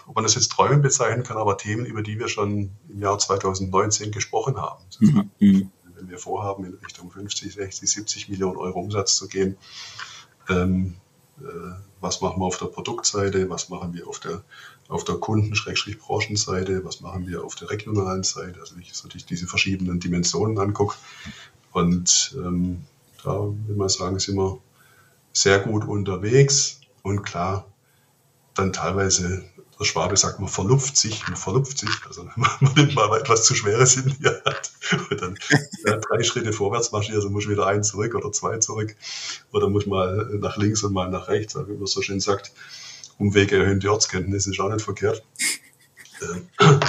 D: ob man das jetzt Träumen bezeichnen kann, aber Themen, über die wir schon im Jahr 2019 gesprochen haben. Mhm. Wenn wir vorhaben, in Richtung 50, 60, 70 Millionen Euro Umsatz zu gehen, ähm, äh, was machen wir auf der Produktseite, was machen wir auf der, auf der Kunden-Branchenseite, was machen wir auf der regionalen Seite, also ich so diese verschiedenen Dimensionen angucke. Und ähm, da will man sagen, sind wir sehr gut unterwegs und klar, dann teilweise der Schwabe sagt, man verlupft sich, man verlupft sich, also man nimmt mal etwas zu schweres in die Hand und dann ja, drei Schritte vorwärts marschiert, also muss wieder ein zurück oder zwei zurück oder muss mal nach links und mal nach rechts, wie man so schön sagt. Umwege erhöhen die Ortskenntnis, ist auch nicht verkehrt. Ähm,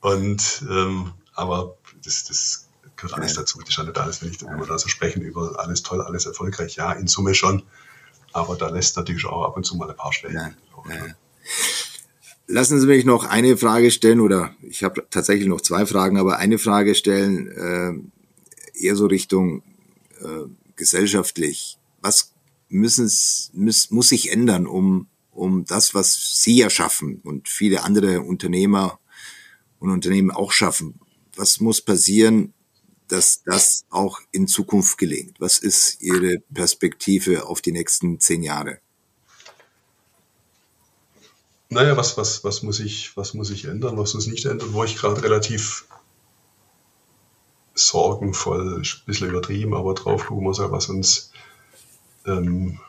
D: und, ähm, aber das, das gehört alles dazu. Das ist ja nicht alles, wenn, ich, wenn wir da so sprechen über alles toll, alles erfolgreich. Ja, in Summe schon. Aber da lässt natürlich auch ab und zu mal ein paar Schwächen. Ja, ja.
C: Lassen Sie mich noch eine Frage stellen, oder ich habe tatsächlich noch zwei Fragen, aber eine Frage stellen, äh, eher so Richtung äh, gesellschaftlich. Was müssen muss, muss sich ändern, um, um das, was Sie ja schaffen und viele andere Unternehmer und Unternehmen auch schaffen? Was muss passieren, dass das auch in Zukunft gelingt? Was ist Ihre Perspektive auf die nächsten zehn Jahre?
D: Naja, was, was, was, muss ich, was muss ich ändern, was muss nicht ändern, wo ich gerade relativ sorgenvoll, ein bisschen übertrieben, aber drauf gucken muss, was uns ähm,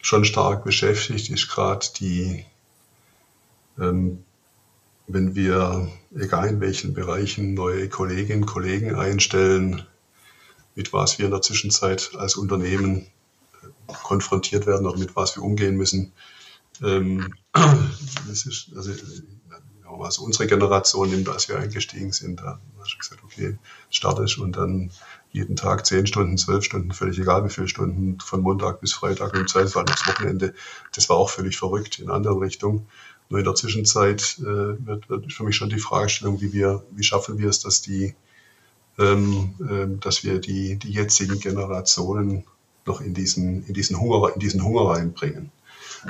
D: schon stark beschäftigt, ist gerade die, ähm, wenn wir, egal in welchen Bereichen, neue Kolleginnen und Kollegen einstellen, mit was wir in der Zwischenzeit als Unternehmen äh, konfrontiert werden oder mit was wir umgehen müssen, ähm, das ist, also, also unsere Generation nimmt, als wir eingestiegen sind, da hast du gesagt, okay, startest und dann jeden Tag zehn Stunden, zwölf Stunden, völlig egal wie viele Stunden, von Montag bis Freitag und im Zweifelsfall das Wochenende. Das war auch völlig verrückt in andere Richtung. Nur in der Zwischenzeit äh, wird, wird für mich schon die Fragestellung, wie wir, wie schaffen wir es, dass die, ähm, äh, dass wir die, die jetzigen Generationen noch in diesen, in diesen Hunger, in diesen Hunger reinbringen.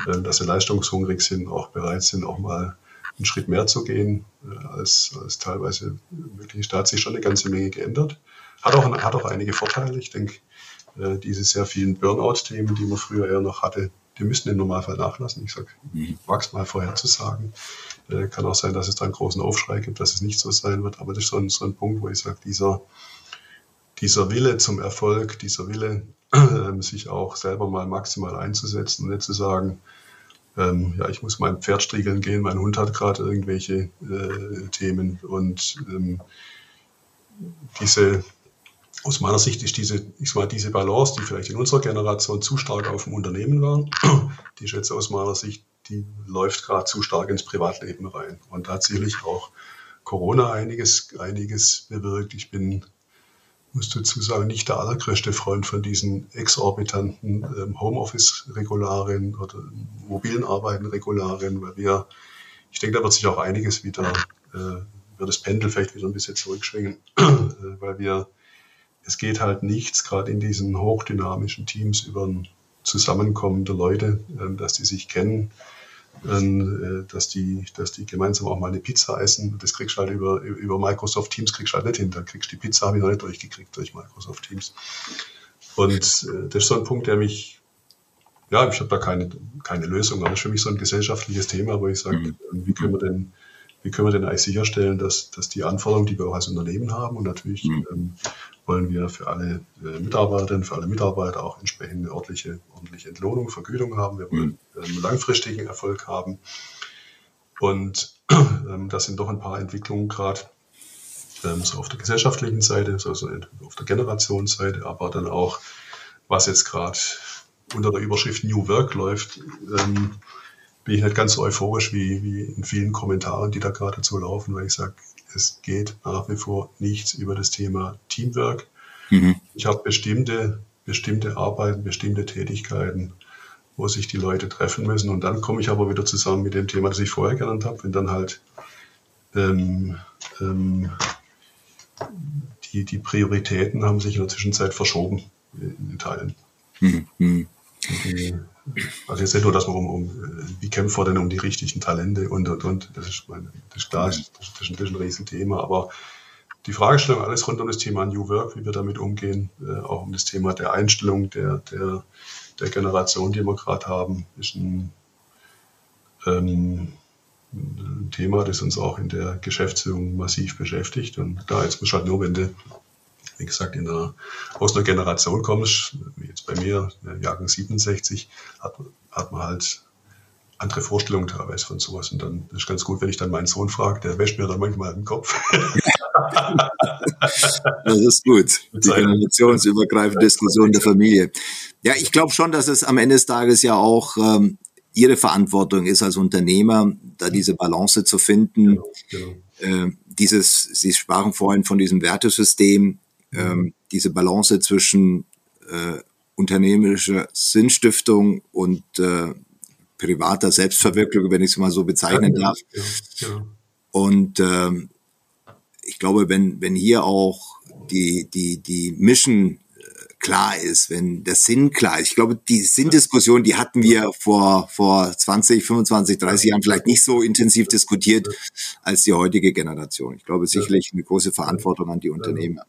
D: Äh, dass sie leistungshungrig sind, auch bereit sind, auch mal einen Schritt mehr zu gehen, äh, als, als teilweise möglich. Da hat sich schon eine ganze Menge geändert. Hat auch, hat auch einige Vorteile. Ich denke, äh, diese sehr vielen Burnout-Themen, die man früher eher noch hatte, die müssen im Normalfall nachlassen. Ich sage, mag es mal vorher zu sagen. Kann auch sein, dass es da einen großen Aufschrei gibt, dass es nicht so sein wird. Aber das ist so ein, so ein Punkt, wo ich sage, dieser, dieser Wille zum Erfolg, dieser Wille, äh, sich auch selber mal maximal einzusetzen und nicht zu sagen, ähm, ja, ich muss mein Pferd striegeln gehen, mein Hund hat gerade irgendwelche äh, Themen und ähm, diese, aus meiner Sicht ist diese, ich mal, diese Balance, die vielleicht in unserer Generation zu stark auf dem Unternehmen war, die ist jetzt aus meiner Sicht, die läuft gerade zu stark ins Privatleben rein. Und tatsächlich auch Corona einiges, einiges bewirkt. Ich bin muss dazu sagen, nicht der allergrößte Freund von diesen exorbitanten ähm, Homeoffice-Regularien oder mobilen Arbeiten-Regularien, weil wir, ich denke, da wird sich auch einiges wieder, äh, wird das Pendel vielleicht wieder ein bisschen zurückschwingen, äh, weil wir, es geht halt nichts, gerade in diesen hochdynamischen Teams über ein Zusammenkommen der Leute, äh, dass die sich kennen, äh, dass die, dass die gemeinsam auch mal eine Pizza essen. Das kriegst du halt über, über Microsoft Teams kriegst du halt nicht hin. Da kriegst du die Pizza, habe ich noch nicht durchgekriegt durch Microsoft Teams. Und äh, das ist so ein Punkt, der mich, ja, ich habe da keine, keine Lösung, aber das ist für mich so ein gesellschaftliches Thema, wo ich sage, mhm. wie können wir denn, wie können wir denn eigentlich sicherstellen, dass, dass die Anforderungen, die wir auch als Unternehmen haben und natürlich mhm. ähm, wollen wir für alle äh, Mitarbeiterinnen, für alle Mitarbeiter auch entsprechende ordentliche, ordentliche Entlohnung, Vergütung haben. Wir wollen mhm. einen langfristigen Erfolg haben. Und ähm, das sind doch ein paar Entwicklungen gerade ähm, so auf der gesellschaftlichen Seite, so, so auf der Generationsseite, aber dann auch, was jetzt gerade unter der Überschrift New Work läuft, ähm, bin ich nicht ganz so euphorisch wie, wie in vielen Kommentaren, die da gerade dazu laufen, weil ich sage, es geht nach wie vor nichts über das Thema Teamwork. Mhm. Ich habe bestimmte, bestimmte Arbeiten, bestimmte Tätigkeiten, wo sich die Leute treffen müssen. Und dann komme ich aber wieder zusammen mit dem Thema, das ich vorher genannt habe, wenn dann halt ähm, ähm, die, die Prioritäten haben sich in der Zwischenzeit verschoben in Teilen. Mhm. mhm. Die, also jetzt nicht nur, dass man um, um wie kämpfen wir denn um die richtigen Talente und und und. Das ist, meine, das ist klar, das ist, das ist, ein, Riesenthema. Aber die Fragestellung, alles rund um das Thema New Work, wie wir damit umgehen, äh, auch um das Thema der Einstellung der, der, der Generation, die wir gerade haben, ist ein, ähm, ein, Thema, das uns auch in der Geschäftsführung massiv beschäftigt. Und da jetzt muss halt nur, wenn du, wie gesagt, in einer, aus einer Generation kommst, wie jetzt bei mir, Jahrgang 67, hat, hat man halt andere Vorstellungen teilweise von sowas. Und dann ist ganz gut, wenn ich dann meinen Sohn frage, der wäscht mir dann manchmal den Kopf.
C: das ist gut. Die generationsübergreifende Diskussion der Familie. Ja, ich glaube schon, dass es am Ende des Tages ja auch ähm, Ihre Verantwortung ist als Unternehmer, da diese Balance zu finden. Genau, genau. Äh, dieses, Sie sprachen vorhin von diesem Wertesystem, ähm, diese Balance zwischen äh, unternehmerischer Sinnstiftung und äh, privater Selbstverwirklichung, wenn ich es mal so bezeichnen ja, darf. Ja, ja. Und ähm, ich glaube, wenn, wenn hier auch die, die, die Mission äh, klar ist, wenn der Sinn klar ist. Ich glaube, die Sinndiskussion, die hatten wir vor, vor 20, 25, 30 Jahren vielleicht nicht so intensiv diskutiert als die heutige Generation. Ich glaube sicherlich eine große Verantwortung an die Unternehmer.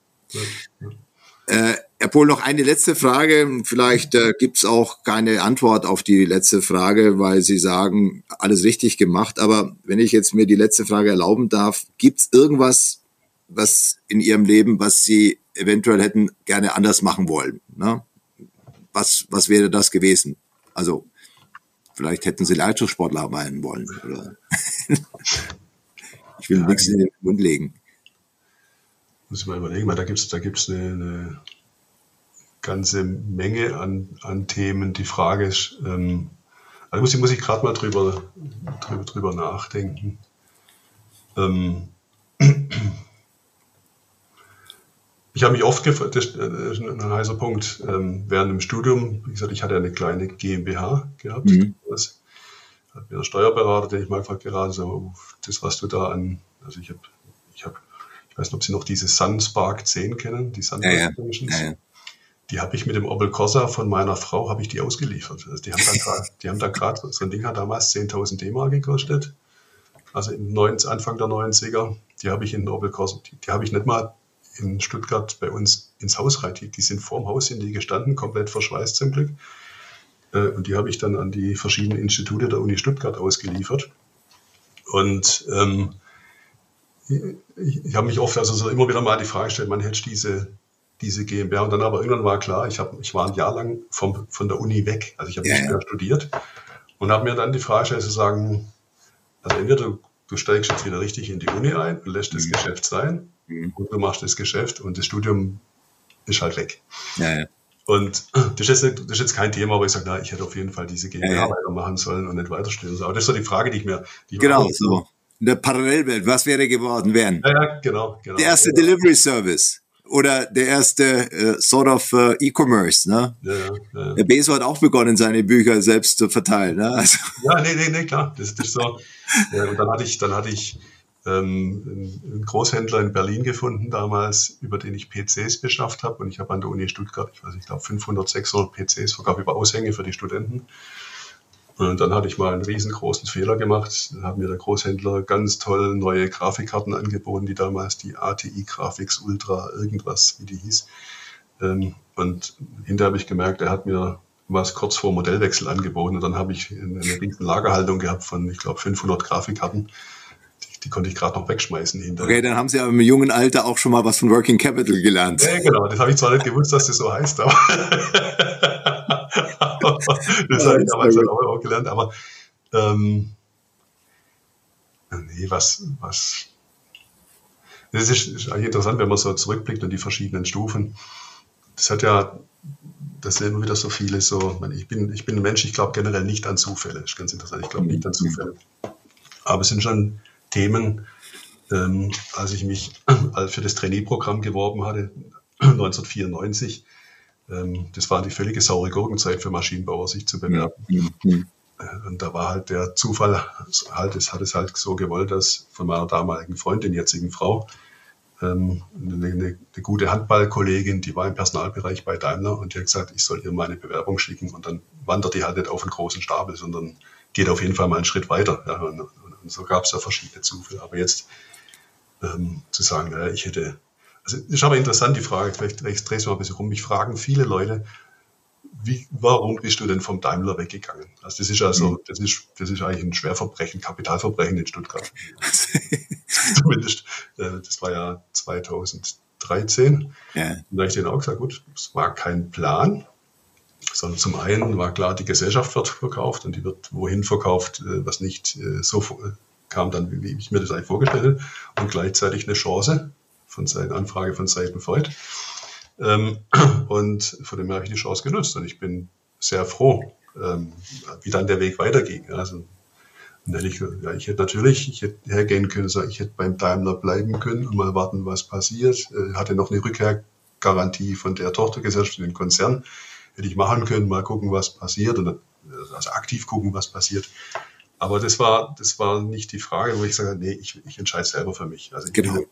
C: Äh, Herr Pohl, noch eine letzte Frage. Vielleicht äh, gibt's auch keine Antwort auf die letzte Frage, weil Sie sagen, alles richtig gemacht. Aber wenn ich jetzt mir die letzte Frage erlauben darf, gibt's irgendwas, was in Ihrem Leben, was Sie eventuell hätten gerne anders machen wollen? Ne? Was, was wäre das gewesen? Also vielleicht hätten Sie Leistungssportler werden wollen. Oder? ich will ja, nichts in den Mund legen.
D: Muss ich mal überlegen, weil da gibt's da gibt's eine, eine ganze Menge an, an Themen. Die Frage ist, ähm, also muss ich, muss ich gerade mal drüber, drüber, drüber nachdenken. Ähm, ich habe mich oft gefragt, das ist ein heißer Punkt, ähm, während dem Studium, wie gesagt, ich hatte eine kleine GmbH gehabt. Mhm. Das hat mir der Steuerberater, den ich mal gefragt gerade so, das, was du da an, also ich habe, ich habe, ich weiß nicht, ob Sie noch diese Sunspark 10 kennen, die Sunspark ja, ja. ja, die habe ich mit dem Opel Corsa von meiner Frau, habe ich die ausgeliefert. Also die haben da die haben da gerade, so ein Ding hat damals 10.000 D-Mark gekostet. Also im 90, Anfang der 90er. Die habe ich in den Opel Corsa, die, die habe ich nicht mal in Stuttgart bei uns ins Haus rein. Die, die sind vorm Haus, sind die gestanden, komplett verschweißt zum Glück. Äh, und die habe ich dann an die verschiedenen Institute der Uni Stuttgart ausgeliefert. Und ähm, ich, ich habe mich oft, also so immer wieder mal die Frage gestellt, man hätte diese, diese GmbH. Und dann aber irgendwann war klar, ich, hab, ich war ein Jahr lang vom, von der Uni weg. Also ich habe ja, nicht mehr studiert und habe mir dann die Frage gestellt zu sagen, also entweder du, du, steigst jetzt wieder richtig in die Uni ein und lässt das mhm. Geschäft sein mhm. und du machst das Geschäft und das Studium ist halt weg. Ja, ja. Und das ist, jetzt, das ist jetzt kein Thema, aber ich sage, na, ich hätte auf jeden Fall diese GmbH ja, ja. weitermachen sollen und nicht weiter studieren sollen. Aber das ist so die Frage, die ich mir... Die
C: genau, so. In der Parallelwelt, was wäre geworden wären?
D: Ja, genau, genau.
C: Der erste Delivery Service oder der erste äh, sort of äh, E-Commerce. Ne? Ja, ja. Der Beso hat auch begonnen, seine Bücher selbst zu verteilen. Ne? Also.
D: Ja, nee, nee, nee, klar. Das, das ist so. Ja, und dann hatte ich, dann hatte ich ähm, einen Großhändler in Berlin gefunden damals, über den ich PCs beschafft habe. Und ich habe an der Uni Stuttgart, ich weiß nicht, ich glaube 500, 600 PCs verkauft über Aushänge für die Studenten. Und dann hatte ich mal einen riesengroßen Fehler gemacht. Dann hat mir der Großhändler ganz toll neue Grafikkarten angeboten, die damals die ATI Graphics Ultra irgendwas, wie die hieß. Ähm, und hinterher habe ich gemerkt, er hat mir was kurz vor Modellwechsel angeboten. Und dann habe ich eine riesen Lagerhaltung gehabt von, ich glaube, 500 Grafikkarten. Die, die konnte ich gerade noch wegschmeißen
C: hinterher. Okay, dann haben Sie aber im jungen Alter auch schon mal was von Working Capital gelernt.
D: Ja, genau. Das habe ich zwar nicht gewusst, dass das so heißt, aber das habe ich damals dann auch, auch gelernt. Aber ähm, nee, was, was. Das ist, ist eigentlich interessant, wenn man so zurückblickt und die verschiedenen Stufen. Das hat ja, das sind immer wieder so viele so, ich bin, ich bin ein Mensch, ich glaube generell nicht an Zufälle. Das ist ganz interessant, ich glaube nicht an Zufälle. Aber es sind schon Themen, ähm, als ich mich für das Trainee-Programm geworben hatte, 1994, ähm, das war die völlige saure Gurkenzeit für Maschinenbauer, sich zu bewerben. Mhm. und da war halt der Zufall, halt, es hat es halt so gewollt, dass von meiner damaligen Freundin, jetzigen Frau, ähm, eine, eine, eine, gute Handballkollegin, die war im Personalbereich bei Daimler und die hat gesagt, ich soll ihr meine Bewerbung schicken und dann wandert die halt nicht auf einen großen Stapel, sondern geht auf jeden Fall mal einen Schritt weiter. Ja, und, und so gab es ja verschiedene Zufälle. Aber jetzt ähm, zu sagen, naja, ich hätte also ist aber interessant die Frage, vielleicht, drehe ich es mal ein bisschen rum. Mich fragen viele Leute, wie, warum bist du denn vom Daimler weggegangen? Also das ist also, das ist, das ist eigentlich ein Schwerverbrechen, Kapitalverbrechen in Stuttgart. Zumindest, äh, das war ja 2013. Ja. Und da habe ich denen auch gesagt, gut, es war kein Plan, sondern zum einen war klar, die Gesellschaft wird verkauft und die wird wohin verkauft, äh, was nicht äh, so kam dann, wie ich mir das eigentlich vorgestellt habe, und gleichzeitig eine Chance von Seiten, Anfrage von Seiten Freud. Ähm, und von dem habe ich die Chance genutzt und ich bin sehr froh, ähm, wie dann der Weg weiterging. Also, ich, ja, ich hätte natürlich, ich hätte hergehen können, ich hätte beim Daimler bleiben können und mal warten, was passiert. Äh, hatte noch eine Rückkehrgarantie von der Tochtergesellschaft in den Konzern. Hätte ich machen können, mal gucken, was passiert und also aktiv gucken, was passiert. Aber das war, das war nicht die Frage, wo ich sage, nee, ich, ich entscheide selber für mich.
C: Also genau.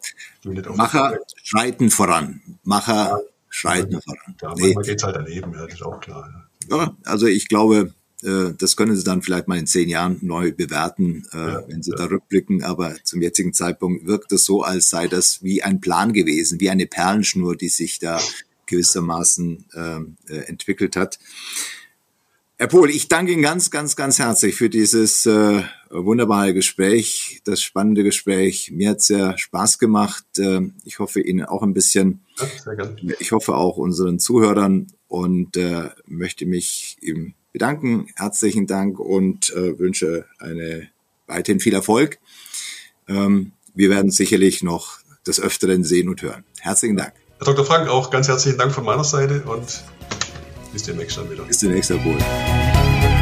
C: Macher schreiten voran. Macher ja, schreiten ja, voran.
D: Ja, nee. manchmal geht's halt daneben, ja, das ist auch klar.
C: Ja. ja, also ich glaube, äh, das können Sie dann vielleicht mal in zehn Jahren neu bewerten, äh, wenn Sie da rückblicken. Aber zum jetzigen Zeitpunkt wirkt es so, als sei das wie ein Plan gewesen, wie eine Perlenschnur, die sich da gewissermaßen ähm, äh, entwickelt hat. Herr Pohl, ich danke Ihnen ganz, ganz, ganz herzlich für dieses äh, wunderbare Gespräch, das spannende Gespräch. Mir hat sehr Spaß gemacht. Äh, ich hoffe Ihnen auch ein bisschen. Ja. Ich hoffe auch unseren Zuhörern und äh, möchte mich ihm bedanken. Herzlichen Dank und äh, wünsche eine weiterhin viel Erfolg. Ähm, wir werden sicherlich noch des Öfteren sehen und hören. Herzlichen Dank.
D: Herr Dr. Frank, auch ganz herzlichen Dank von meiner Seite und bis demnächst dann wieder.
C: Bis demnächst, Herr Bohl.